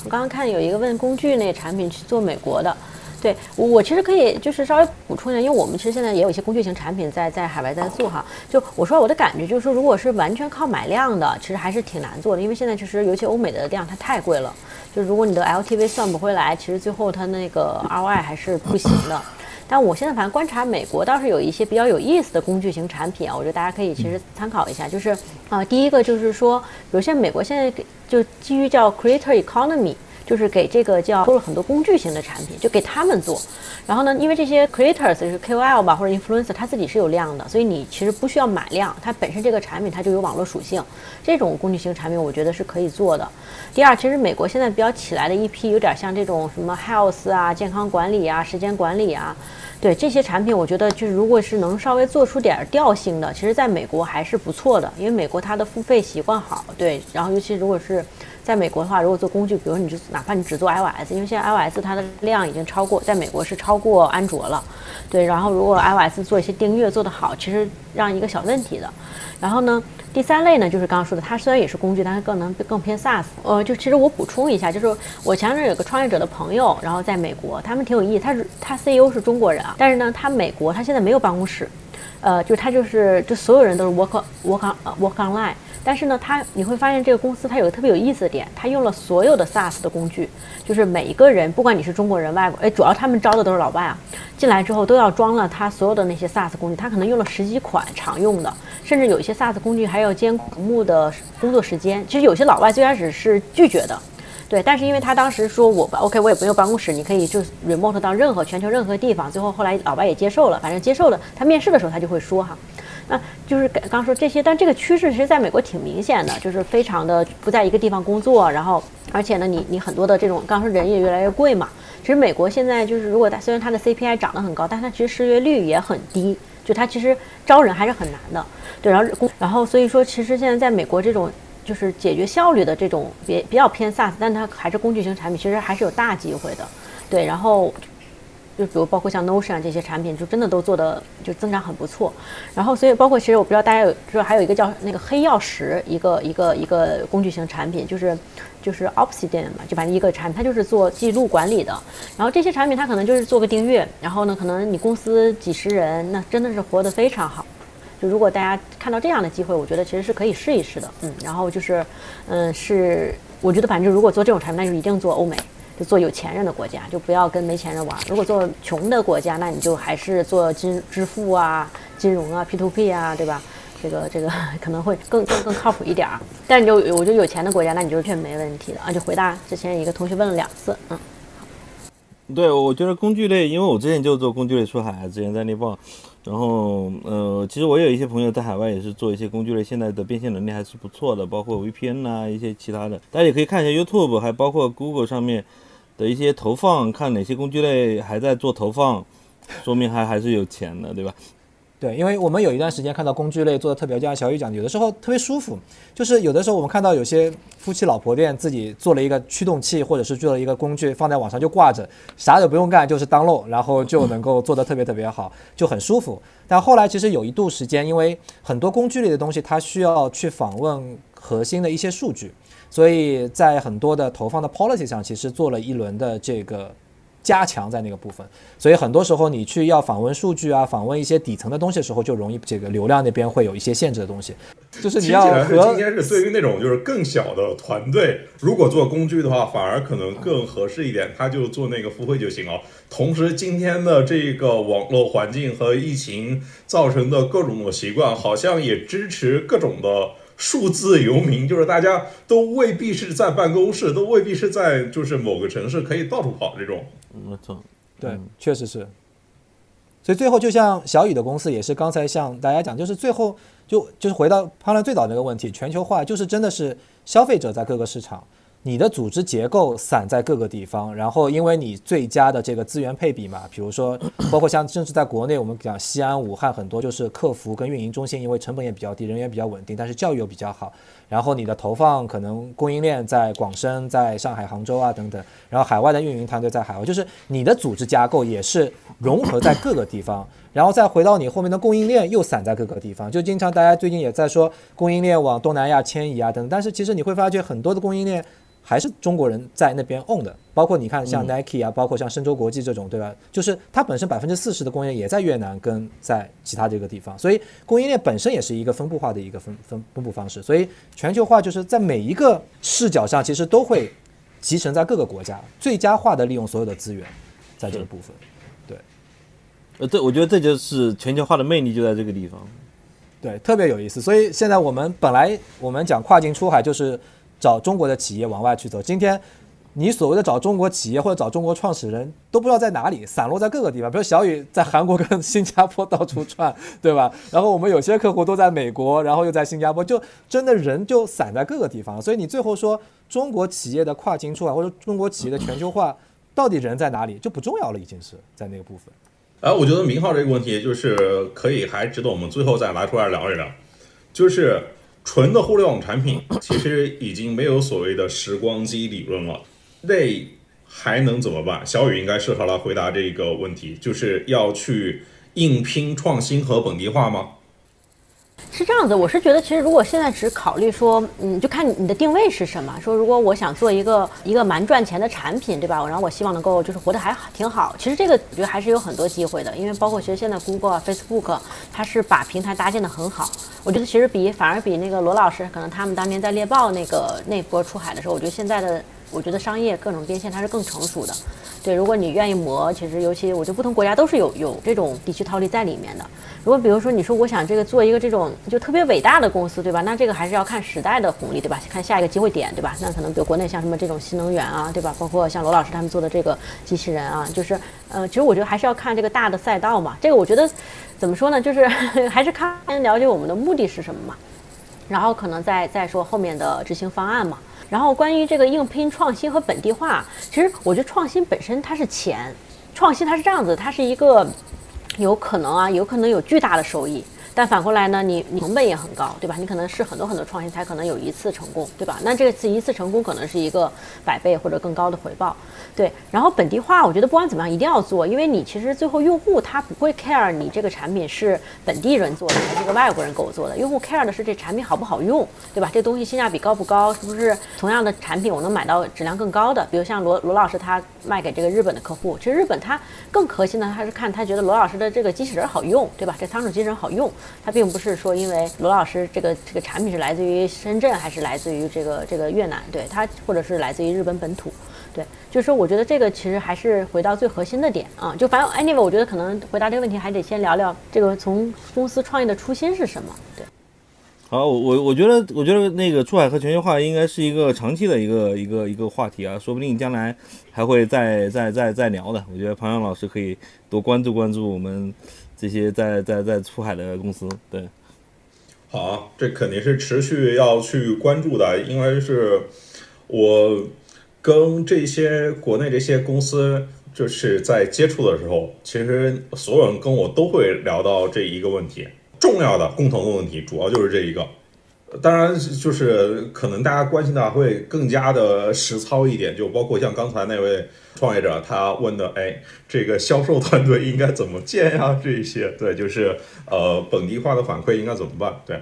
我刚刚看有一个问工具那个产品去做美国的。对我，我其实可以就是稍微补充一下，因为我们其实现在也有一些工具型产品在在海外在做哈。就我说我的感觉就是说，如果是完全靠买量的，其实还是挺难做的，因为现在其实尤其欧美的量它太贵了。就如果你的 LTV 算不回来，其实最后它那个 ROI 还是不行的。但我现在反正观察美国倒是有一些比较有意思的工具型产品啊，我觉得大家可以其实参考一下。就是啊，第一个就是说，比如像美国现在就基于叫 Creator Economy。就是给这个叫做了很多工具型的产品，就给他们做。然后呢，因为这些 creators 是 KOL 吧或者 influencer，他自己是有量的，所以你其实不需要买量，它本身这个产品它就有网络属性。这种工具型产品我觉得是可以做的。第二，其实美国现在比较起来的一批有点像这种什么 health 啊、健康管理啊、时间管理啊，对这些产品，我觉得就是如果是能稍微做出点调性的，其实在美国还是不错的，因为美国它的付费习惯好，对，然后尤其如果是。在美国的话，如果做工具，比如说你就哪怕你只做 iOS，因为现在 iOS 它的量已经超过，在美国是超过安卓了，对。然后如果 iOS 做一些订阅做得好，其实让一个小问题的。然后呢，第三类呢，就是刚刚说的，它虽然也是工具，但是更能更偏 SaaS。呃，就其实我补充一下，就是我前阵有个创业者的朋友，然后在美国，他们挺有意思，他是他 CEO 是中国人啊，但是呢，他美国他现在没有办公室，呃，就他就是就所有人都是 work work on work online。但是呢，他你会发现这个公司它有个特别有意思的点，它用了所有的 SaaS 的工具，就是每一个人，不管你是中国人、外国，哎，主要他们招的都是老外啊，进来之后都要装了他所有的那些 SaaS 工具，他可能用了十几款常用的，甚至有一些 SaaS 工具还要兼顾的工作时间。其实有些老外最开始是拒绝的，对，但是因为他当时说我 OK，我也不用办公室，你可以就 remote 到任何全球任何地方，最后后来老外也接受了，反正接受了，他面试的时候他就会说哈。那就是刚刚说这些，但这个趋势其实在美国挺明显的，就是非常的不在一个地方工作，然后而且呢，你你很多的这种，刚说人也越来越贵嘛。其实美国现在就是，如果它虽然它的 CPI 涨得很高，但它其实失业率也很低，就它其实招人还是很难的。对，然后，然后所以说，其实现在在美国这种就是解决效率的这种比比较偏 SaaS，但它还是工具型产品，其实还是有大机会的。对，然后。就比如包括像 Notion 这些产品，就真的都做的就增长很不错。然后，所以包括其实我不知道大家有，就是还有一个叫那个黑曜石，一个一个一个工具型产品，就是就是 Obsidian 嘛，就反正一个产品，它就是做记录管理的。然后这些产品它可能就是做个订阅，然后呢，可能你公司几十人，那真的是活得非常好。就如果大家看到这样的机会，我觉得其实是可以试一试的。嗯，然后就是，嗯，是我觉得反正如果做这种产品，那就一定做欧美。做有钱人的国家，就不要跟没钱人玩。如果做穷的国家，那你就还是做金支付啊、金融啊、P to P 啊，对吧？这个这个 [laughs] 可能会更更更靠谱一点儿。但是就我觉得有钱的国家，那你就是确实没问题的啊。就回答之前一个同学问了两次，嗯。对，我觉得工具类，因为我之前就做工具类出海，之前在猎豹，然后呃，其实我有一些朋友在海外也是做一些工具类，现在的变现能力还是不错的，包括 VPN 啊一些其他的，大家也可以看一下 YouTube，还包括 Google 上面。的一些投放，看哪些工具类还在做投放，说明还还是有钱的，对吧？对，因为我们有一段时间看到工具类做的特别，就像小雨讲，有的时候特别舒服，就是有的时候我们看到有些夫妻老婆店自己做了一个驱动器，或者是做了一个工具放在网上就挂着，啥也不用干，就是当漏然后就能够做的特别特别好，就很舒服。但后来其实有一度时间，因为很多工具类的东西，它需要去访问核心的一些数据。所以在很多的投放的 policy 上，其实做了一轮的这个加强在那个部分。所以很多时候你去要访问数据啊，访问一些底层的东西的时候，就容易这个流量那边会有一些限制的东西。就是你要和今天是对于那种就是更小的团队，如果做工具的话，反而可能更合适一点，他就做那个付费就行了。同时，今天的这个网络环境和疫情造成的各种的习惯，好像也支持各种的。数字游民就是大家都未必是在办公室，都未必是在就是某个城市可以到处跑这种。没错，对，确实是。所以最后就像小雨的公司也是刚才向大家讲，就是最后就就是回到判断最早那个问题，全球化就是真的是消费者在各个市场。你的组织结构散在各个地方，然后因为你最佳的这个资源配比嘛，比如说 [coughs] 包括像甚至在国内，我们讲西安、武汉很多就是客服跟运营中心，因为成本也比较低，人员比较稳定，但是教育又比较好。然后你的投放可能供应链在广深、在上海、杭州啊等等，然后海外的运营团队在海外，就是你的组织架构也是 [clears throat] 融合在各个地方，然后再回到你后面的供应链又散在各个地方，就经常大家最近也在说供应链往东南亚迁移啊等，但是其实你会发觉很多的供应链。还是中国人在那边 own 的，包括你看像 Nike 啊，包括像深州国际这种，对吧？就是它本身百分之四十的供应链也在越南跟在其他这个地方，所以供应链本身也是一个分布化的一个分分分布方式。所以全球化就是在每一个视角上，其实都会集成在各个国家，最佳化的利用所有的资源，在这个部分。对呃，这我觉得这就是全球化的魅力，就在这个地方。对，特别有意思。所以现在我们本来我们讲跨境出海，就是找中国的企业往外去走。今天你所谓的找中国企业或者找中国创始人，都不知道在哪里，散落在各个地方。比如小雨在韩国跟新加坡到处转，对吧？然后我们有些客户都在美国，然后又在新加坡，就真的人就散在各个地方。所以你最后说中国企业的跨境出海或者中国企业的全球化，到底人在哪里就不重要了，已经是在那个部分。哎，我觉得明浩这个问题就是可以还值得我们最后再拿出来聊一聊。就是纯的互联网产品，其实已经没有所谓的时光机理论了，那还能怎么办？小雨应该适合来回答这个问题，就是要去硬拼创新和本地化吗？是这样子，我是觉得，其实如果现在只考虑说，嗯，就看你的定位是什么。说如果我想做一个一个蛮赚钱的产品，对吧？然后我希望能够就是活得还好挺好。其实这个我觉得还是有很多机会的，因为包括其实现在 Google 啊、Facebook，它是把平台搭建的很好。我觉得其实比反而比那个罗老师，可能他们当年在猎豹那个那波出海的时候，我觉得现在的我觉得商业各种变现它是更成熟的。对，如果你愿意磨，其实尤其我觉得不同国家都是有有这种地区套利在里面的。如果比如说你说我想这个做一个这种就特别伟大的公司，对吧？那这个还是要看时代的红利，对吧？看下一个机会点，对吧？那可能比如国内像什么这种新能源啊，对吧？包括像罗老师他们做的这个机器人啊，就是呃，其实我觉得还是要看这个大的赛道嘛。这个我觉得怎么说呢？就是 [laughs] 还是看了解我们的目的是什么嘛，然后可能再再说后面的执行方案嘛。然后关于这个硬拼创新和本地化，其实我觉得创新本身它是钱，创新它是这样子，它是一个。有可能啊，有可能有巨大的收益，但反过来呢，你你成本也很高，对吧？你可能是很多很多创新才可能有一次成功，对吧？那这次一次成功可能是一个百倍或者更高的回报。对，然后本地化，我觉得不管怎么样一定要做，因为你其实最后用户他不会 care 你这个产品是本地人做的还是个外国人给我做的，用户 care 的是这产品好不好用，对吧？这东西性价比高不高，是不是同样的产品我能买到质量更高的？比如像罗罗老师他卖给这个日本的客户，其实日本他更核心的他是看他觉得罗老师的这个机器人好用，对吧？这仓储机器人好用，他并不是说因为罗老师这个这个产品是来自于深圳还是来自于这个这个越南，对他或者是来自于日本本土。对，就是说，我觉得这个其实还是回到最核心的点啊。就反正 anyway，我觉得可能回答这个问题还得先聊聊这个从公司创业的初心是什么。对，好，我我我觉得，我觉得那个出海和全球化应该是一个长期的一个一个一个话题啊，说不定将来还会再再再再聊的。我觉得庞阳老师可以多关注关注我们这些在在在出海的公司。对，好，这肯定是持续要去关注的，因为是我。跟这些国内这些公司就是在接触的时候，其实所有人跟我都会聊到这一个问题，重要的共同的问题主要就是这一个。当然，就是可能大家关心的会更加的实操一点，就包括像刚才那位创业者他问的，哎，这个销售团队应该怎么建呀？这些，对，就是呃本地化的反馈应该怎么办？对。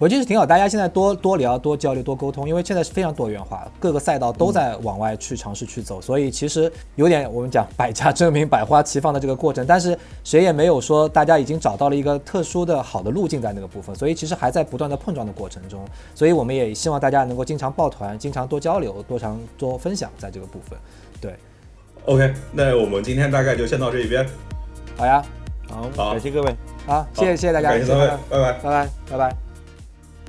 我觉得挺好，大家现在多多聊、多交流、多沟通，因为现在是非常多元化，各个赛道都在往外去尝试去走，所以其实有点我们讲百家争鸣、百花齐放的这个过程，但是谁也没有说大家已经找到了一个特殊的好的路径在那个部分，所以其实还在不断的碰撞的过程中，所以我们也希望大家能够经常抱团、经常多交流、多常多分享在这个部分。对，OK，那我们今天大概就先到这一边。好呀，好，感谢各位，好，谢谢谢谢大家，感谢各位，拜拜，拜拜，拜拜。